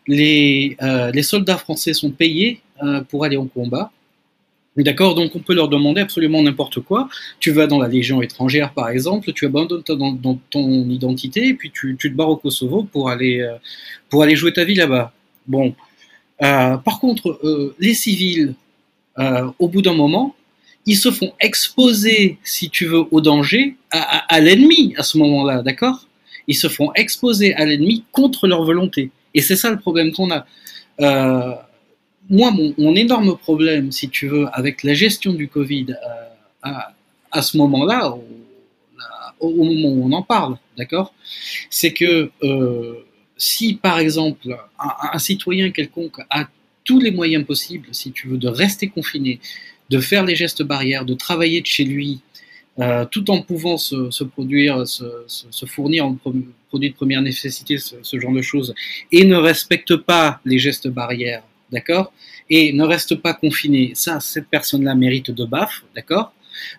les, euh, les soldats français sont payés euh, pour aller au combat. D'accord Donc on peut leur demander absolument n'importe quoi. Tu vas dans la Légion étrangère, par exemple, tu abandonnes ton, identité et puis tu, te barres au Kosovo pour aller, euh, jouer ta vie là-bas. Bon. par contre, les civils, au bout d'un moment, ils se font exposer, si tu veux, au danger, à, à l'ennemi à ce moment-là, d'accord? Ils se font exposer à l'ennemi contre leur volonté. Et c'est ça le problème qu'on a. Euh, moi, mon, énorme problème, si tu veux, avec la gestion du Covid euh, à, ce moment-là, au, moment où on en parle, d'accord, c'est que euh, si, par exemple, un, citoyen quelconque a tous les moyens possibles, si tu veux, de rester confiné, de faire les gestes barrières, de travailler de chez lui, euh, tout en pouvant se, produire, se, fournir en produits de première nécessité, ce, genre de choses, et ne respecte pas les gestes barrières, d'accord? Et ne reste pas confiné, ça, cette personne-là mérite de baffe, d'accord?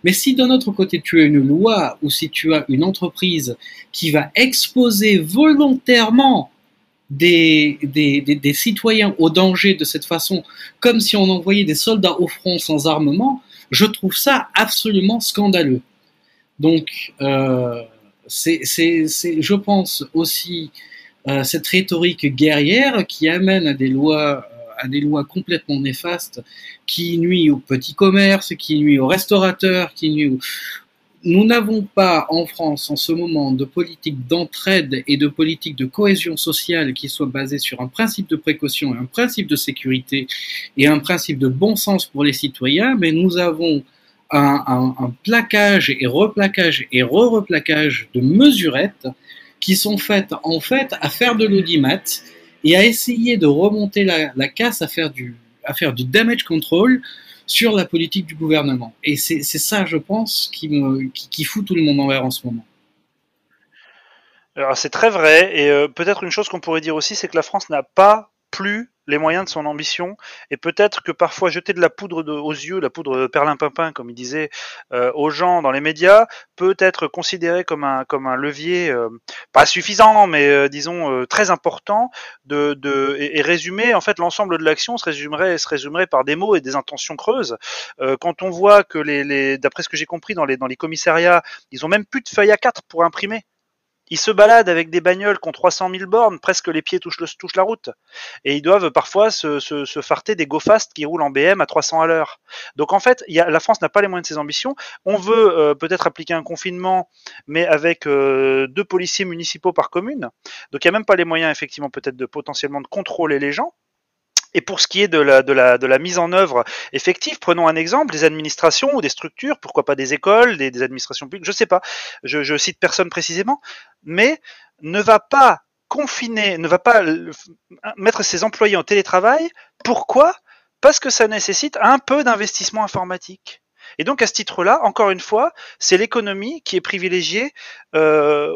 Mais si d'un autre côté tu as une loi ou si tu as une entreprise qui va exposer volontairement des, des, des, citoyens au danger de cette façon, comme si on envoyait des soldats au front sans armement, je trouve ça absolument scandaleux. Donc, euh, c'est, je pense aussi euh, cette rhétorique guerrière qui amène à des lois à des lois complètement néfastes qui nuit au petit commerce, qui nuit aux restaurateurs, qui nuit Nous n'avons pas en France en ce moment de politique d'entraide et de politique de cohésion sociale qui soit basée sur un principe de précaution, un principe de sécurité et un principe de bon sens pour les citoyens, mais nous avons un, plaquage et replaquage et re-replaquage de mesurettes qui sont faites en fait à faire de l'audimat et à essayer de remonter la, casse à faire du à faire du damage control sur la politique du gouvernement. Et c'est ça, je pense, qui, fout tout le monde en l'air en ce moment. Alors c'est très vrai, et euh, peut-être une chose qu'on pourrait dire aussi, c'est que la France n'a pas plus les moyens de son ambition. Et peut-être que parfois jeter de la poudre aux yeux, la poudre perlimpinpin comme il disait euh, aux gens dans les médias peut être considéré comme un comme un levier euh, pas suffisant mais euh, disons très important de, de et, et, résumer en fait l'ensemble de l'action se résumerait se résumerait par des mots et des intentions creuses. Quand on voit que les, les d'après ce que j'ai compris dans les dans les commissariats ils ont même plus de feuilles à 4 pour imprimer ils se baladent avec des bagnoles qui ont 300 000 bornes, presque les pieds touchent, la route. Et ils doivent parfois se, farter des go fast qui roulent en BM à 300 à l'heure. Donc en fait, la France n'a pas les moyens de ses ambitions. On veut euh, peut-être appliquer un confinement, mais avec euh, deux policiers municipaux par commune. Donc il n'y a même pas les moyens, effectivement, peut-être de potentiellement de contrôler les gens. Et pour ce qui est de la, mise en œuvre effective, prenons un exemple, des administrations ou des structures, pourquoi pas des écoles, des, administrations publiques, je sais pas, je, je cite personne précisément, mais ne va pas confiner, ne va pas mettre ses employés en télétravail. Pourquoi? Parce que ça nécessite un peu d'investissement informatique. Et donc à ce titre-là, encore une fois, c'est l'économie qui est privilégiée, euh,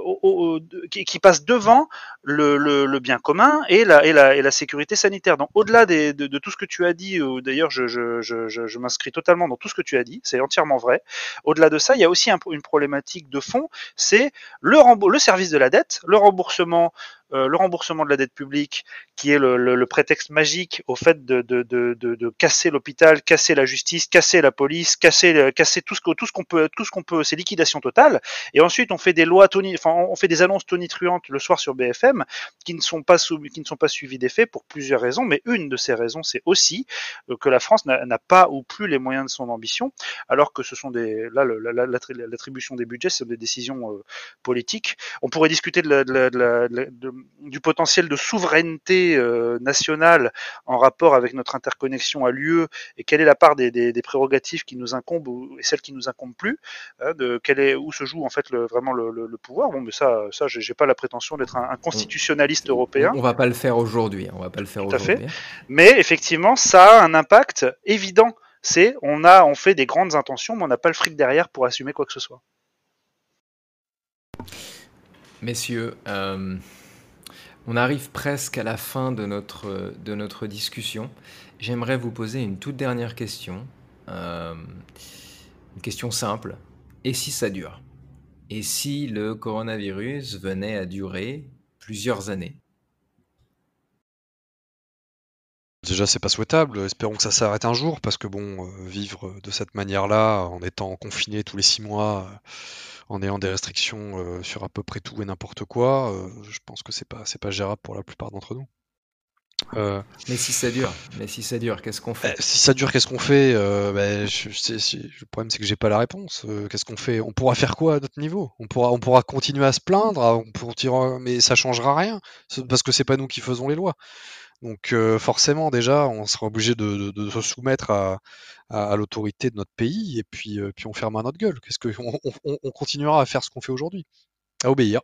qui, passe devant le, bien commun et la, sécurité sanitaire. Donc au-delà de, tout ce que tu as dit, d'ailleurs je, m'inscris totalement dans tout ce que tu as dit, c'est entièrement vrai. Au-delà de ça, il y a aussi un, une problématique de fond, c'est le service de la dette, le remboursement euh, le remboursement de la dette publique, qui est le, prétexte magique au fait de, de, de, de casser l'hôpital, casser la justice, casser la police, casser, casser tout ce que tout qu'on peut, tout ce qu'on peut, c'est liquidation totale. Et ensuite, on fait des lois toni, enfin, on fait des annonces tonitruantes le soir sur BFM qui ne sont pas qui ne sont pas suivies d'effet pour plusieurs raisons. Mais une de ces raisons, c'est aussi euh, que la France n'a pas ou plus les moyens de son ambition, alors que ce sont des là l'attribution des budgets, c'est des décisions euh, politiques. On pourrait discuter la, la, de la de, du potentiel de souveraineté euh, nationale en rapport avec notre interconnexion à l'UE et quelle est la part des, des, des, prérogatives qui nous incombent ou, et celles qui nous incombent plus, hein, de quelle est, où se joue en fait le, vraiment le, le, le, pouvoir. Bon, mais ça, ça, j'ai pas la prétention d'être un, un, constitutionnaliste européen. On va pas le faire aujourd'hui. On va pas le faire aujourd'hui. Mais effectivement, ça a un impact évident. C'est on a, on fait des grandes intentions, mais on n'a pas le fric derrière pour assumer quoi que ce soit. Messieurs, euh, on arrive presque à la fin de notre, discussion. J'aimerais vous poser une toute dernière question. Euh, une question simple. Et si ça dure? Et si le coronavirus venait à durer plusieurs années? Déjà, c'est pas souhaitable. Espérons que ça s'arrête un jour, parce que bon, euh, vivre de cette manière-là, en étant confiné tous les six mois, euh, en ayant des restrictions euh, sur à peu près tout et n'importe quoi, je pense que c'est pas c'est pas gérable pour la plupart d'entre nous. Euh, mais si ça dure, mais si ça dure, qu'est-ce qu'on fait? bah, Si ça dure, qu'est-ce qu'on fait? Je, je, je, Le problème, c'est que j'ai pas la réponse. qu'est-ce qu'on fait? On pourra faire quoi à notre niveau? On pourra, on pourra continuer à se plaindre, on pourra, mais ça changera rien, parce que c'est pas nous qui faisons les lois. Donc forcément, déjà, on sera obligé de, se soumettre à, l'autorité de notre pays, et puis, euh, puis on ferme à notre gueule. Qu'est-ce que on, on, on, continuera à faire ce qu'on fait aujourd'hui, à obéir.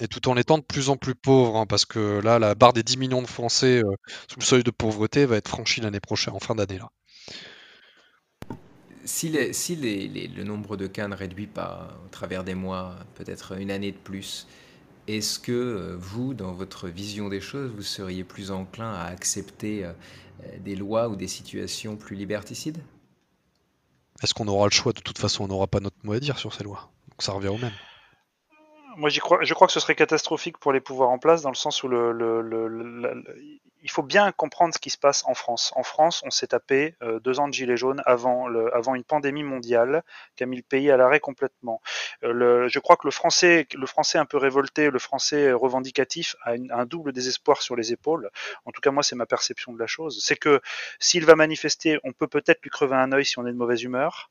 Et tout en étant de plus en plus pauvre, hein, parce que là, la barre des 10 millions de Français euh, sous le seuil de pauvreté va être franchie l'année prochaine, en fin d'année là. Si, le nombre de cas ne réduit pas au travers des mois, peut-être une année de plus, est-ce que euh, vous, dans votre vision des choses, vous seriez plus enclin à accepter euh, des lois ou des situations plus liberticides? Est-ce qu'on aura le choix? De toute façon, on n'aura pas notre mot à dire sur ces lois. Donc ça revient au même. Moi, crois, je crois que ce serait catastrophique pour les pouvoirs en place, dans le sens où le, le, le, il faut bien comprendre ce qui se passe en France. En France, on s'est tapé euh, deux ans de gilets jaunes avant, une pandémie mondiale qui a mis le pays à l'arrêt complètement. Euh, je crois que le français, le français un peu révolté, le français revendicatif a un double désespoir sur les épaules. En tout cas, moi, c'est ma perception de la chose. C'est que s'il va manifester, on peut peut-être lui crever un œil si on est de mauvaise humeur.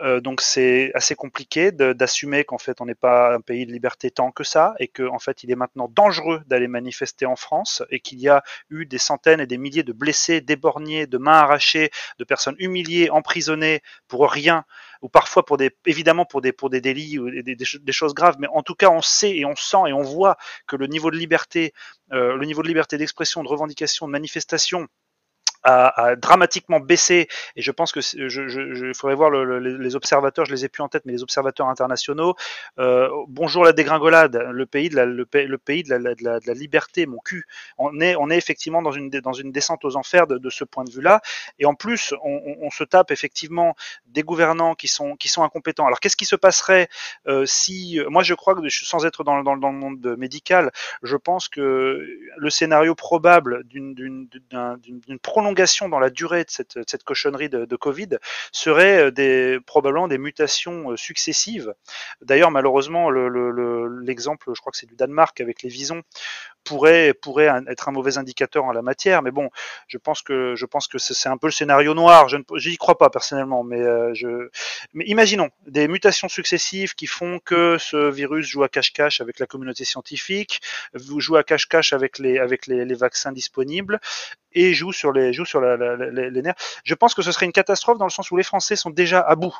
Euh, donc c'est assez compliqué d'assumer qu'en fait on n'est pas un pays de liberté tant que ça et qu'en en fait il est maintenant dangereux d'aller manifester en France et qu'il y a eu des centaines et des milliers de blessés, d'éborgnés, de mains arrachées, de personnes humiliées, emprisonnées pour rien ou parfois pour des évidemment pour des délits ou des choses graves. Mais en tout cas on sait et on sent et on voit que le niveau de liberté euh, le niveau de liberté d'expression de revendication de manifestation a, dramatiquement baissé et je pense que je, je, faudrait voir le, le, les observateurs, je les ai plus en tête, mais les observateurs internationaux. Euh, bonjour la dégringolade, le pays de la, le, pays de la, liberté, mon cul. On est, on est effectivement dans une, dans une descente aux enfers de, ce point de vue-là. Et en plus, on, on, se tape effectivement des gouvernants qui sont, qui sont incompétents. Alors qu'est-ce qui se passerait euh, si, moi je crois que sans être dans, dans, dans le monde médical, je pense que le scénario probable d'une prolongation prolongation dans la durée de cette, cette cochonnerie de, Covid serait euh, probablement des mutations euh, successives. D'ailleurs, malheureusement, l'exemple, le, le, je crois que c'est du Danemark avec les visons, pourrait pourrait être un mauvais indicateur en la matière. Mais bon, je pense que je pense que c'est un peu le scénario noir. Je n'y crois pas personnellement, mais je mais imaginons des mutations successives qui font que ce virus joue à cache-cache avec la communauté scientifique, joue à cache-cache avec les avec les vaccins disponibles et joue sur les joue sur les nerfs. Je pense que ce serait une catastrophe dans le sens où les Français sont déjà à bout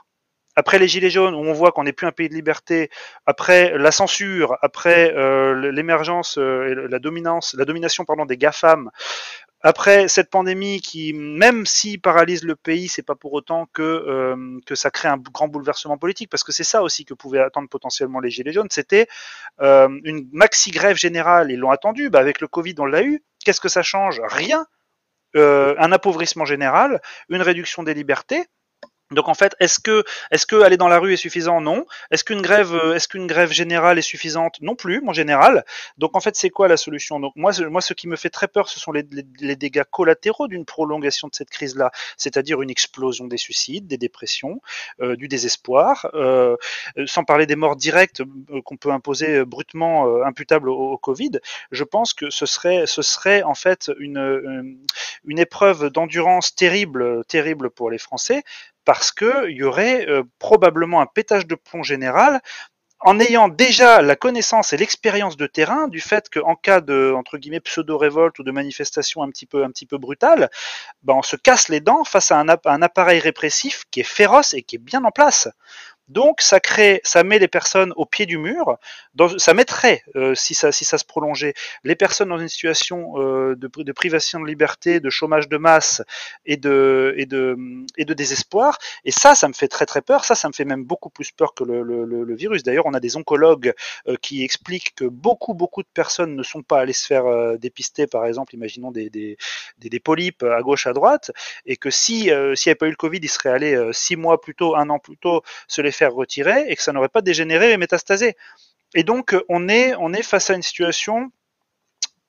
après les gilets jaunes, où on voit qu'on n'est plus un pays de liberté, après la censure, après euh, l'émergence euh, la dominance, la domination pardon des GAFAM, après cette pandémie qui, même si paralyse le pays, c'est pas pour autant que euh, ça crée un grand bouleversement politique, parce que c'est ça aussi que pouvaient attendre potentiellement les gilets jaunes, c'était une maxi grève générale. Ils l'ont attendu. Bah, avec le Covid, on l'a eu. Qu'est-ce que ça change? Rien. Un appauvrissement général, une réduction des libertés. Donc en fait, est-ce que aller dans la rue est suffisant? Non. Est-ce qu'une grève euh, est-ce qu'une grève générale est suffisante? Non plus, en général. Donc en fait, c'est quoi la solution? Moi, ce qui me fait très peur, ce sont les, dégâts collatéraux d'une prolongation de cette crise-là, c'est-à-dire une explosion des suicides, des dépressions, euh, du désespoir, euh, sans parler des morts directes qu'on peut imposer brutement imputables au, Covid. Je pense que ce serait ce serait en fait une une épreuve d'endurance terrible, terrible pour les Français parce qu'il y aurait euh, probablement un pétage de plomb général en ayant déjà la connaissance et l'expérience de terrain du fait qu'en cas de guillemets pseudo révolte ou de manifestation un petit peu un petit peu brutale, ben on se casse les dents face à un appareil répressif qui est féroce et qui est bien en place. Donc ça crée, ça met les personnes au pied du mur. Ça mettrait, euh, si ça si ça se prolongeait, les personnes dans une situation euh, de, privation de liberté, de chômage de masse et de et de et de désespoir. Et ça, ça me fait très très peur. Ça, ça me fait même beaucoup plus peur que le, virus. D'ailleurs, on a des oncologues euh, qui expliquent que beaucoup beaucoup de personnes ne sont pas allées se faire dépister, par exemple, imaginons des, des des, polypes à gauche à droite, et que si s'il n'y avait pas eu le Covid, ils seraient allés six mois plus tôt, un an plus tôt, se les faire retirer et que ça n'aurait pas dégénéré et métastasé. Et donc, on est, on est face à une situation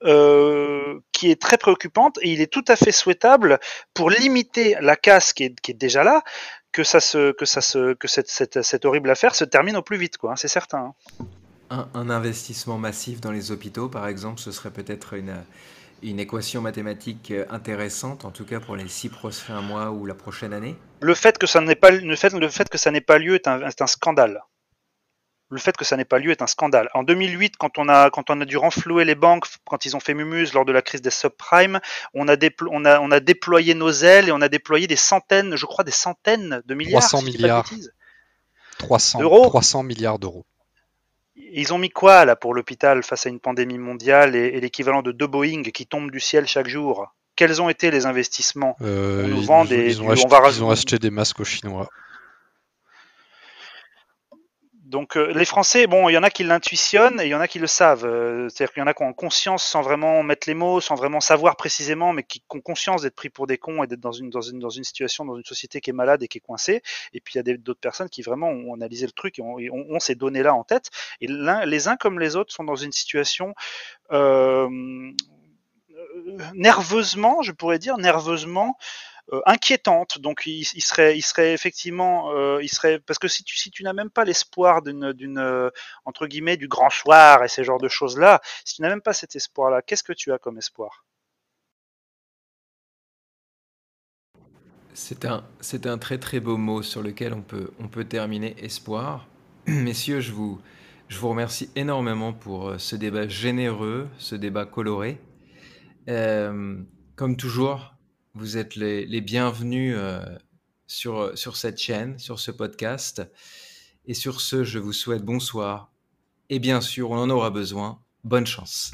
euh, qui est très préoccupante et il est tout à fait souhaitable pour limiter la casse qui est, qui est déjà là, que ça se, que ça se, que cette, cette, horrible affaire se termine au plus vite, quoi. Hein, c'est certain. Hein. Un, investissement massif dans les hôpitaux, par exemple, ce serait peut-être une, une équation mathématique intéressante, en tout cas pour les six prochains mois ou la prochaine année? Le fait que ça n'ait pas, le fait, le fait que ça n'ait pas lieu est un, est un, scandale. Le fait que ça n'ait pas lieu est un scandale. En 2008, quand on a, quand on a dû renflouer les banques, quand ils ont fait mumuse lors de la crise des subprimes, on a, déplo on a, on a déployé nos ailes et on a déployé des centaines, je crois des centaines de milliards. 300 si milliards. 300, 300 milliards d'euros. Ils ont mis quoi là pour l'hôpital face à une pandémie mondiale et, et l'équivalent de deux Boeing qui tombent du ciel chaque jour? Quels ont été les investissements? Euh, On nous ils, vend des, ils, ont, acheté, va... ils ont acheté des masques aux Chinois. Donc euh, les Français, bon, il y en a qui l'intuitionnent et il y en a qui le savent. Euh, C'est-à-dire qu'il y en a qui ont conscience sans vraiment mettre les mots, sans vraiment savoir précisément, mais qui ont conscience d'être pris pour des cons et d'être dans une, situation, dans une société qui est malade et qui est coincée. Et puis il y a d'autres personnes qui vraiment ont analysé le truc et ont, ces données-là en tête. Et les uns comme les autres sont dans une situation euh, nerveusement, je pourrais dire, nerveusement inquiétante. Donc il, serait, il serait effectivement, euh, il serait parce que si tu si tu n'as même pas l'espoir d'une d'une euh, entre guillemets du grand soir et ces genres de choses là, si tu n'as même pas cet espoir là, qu'est-ce que tu as comme espoir? C'est un, c'est un très très beau mot sur lequel on peut, on peut terminer espoir. Messieurs, je vous, je vous remercie énormément pour ce débat généreux, ce débat coloré. Euh, comme toujours, vous êtes les, bienvenus euh, sur, sur cette chaîne, sur ce podcast. Et sur ce, je vous souhaite bonsoir. Et bien sûr, on en aura besoin. Bonne chance.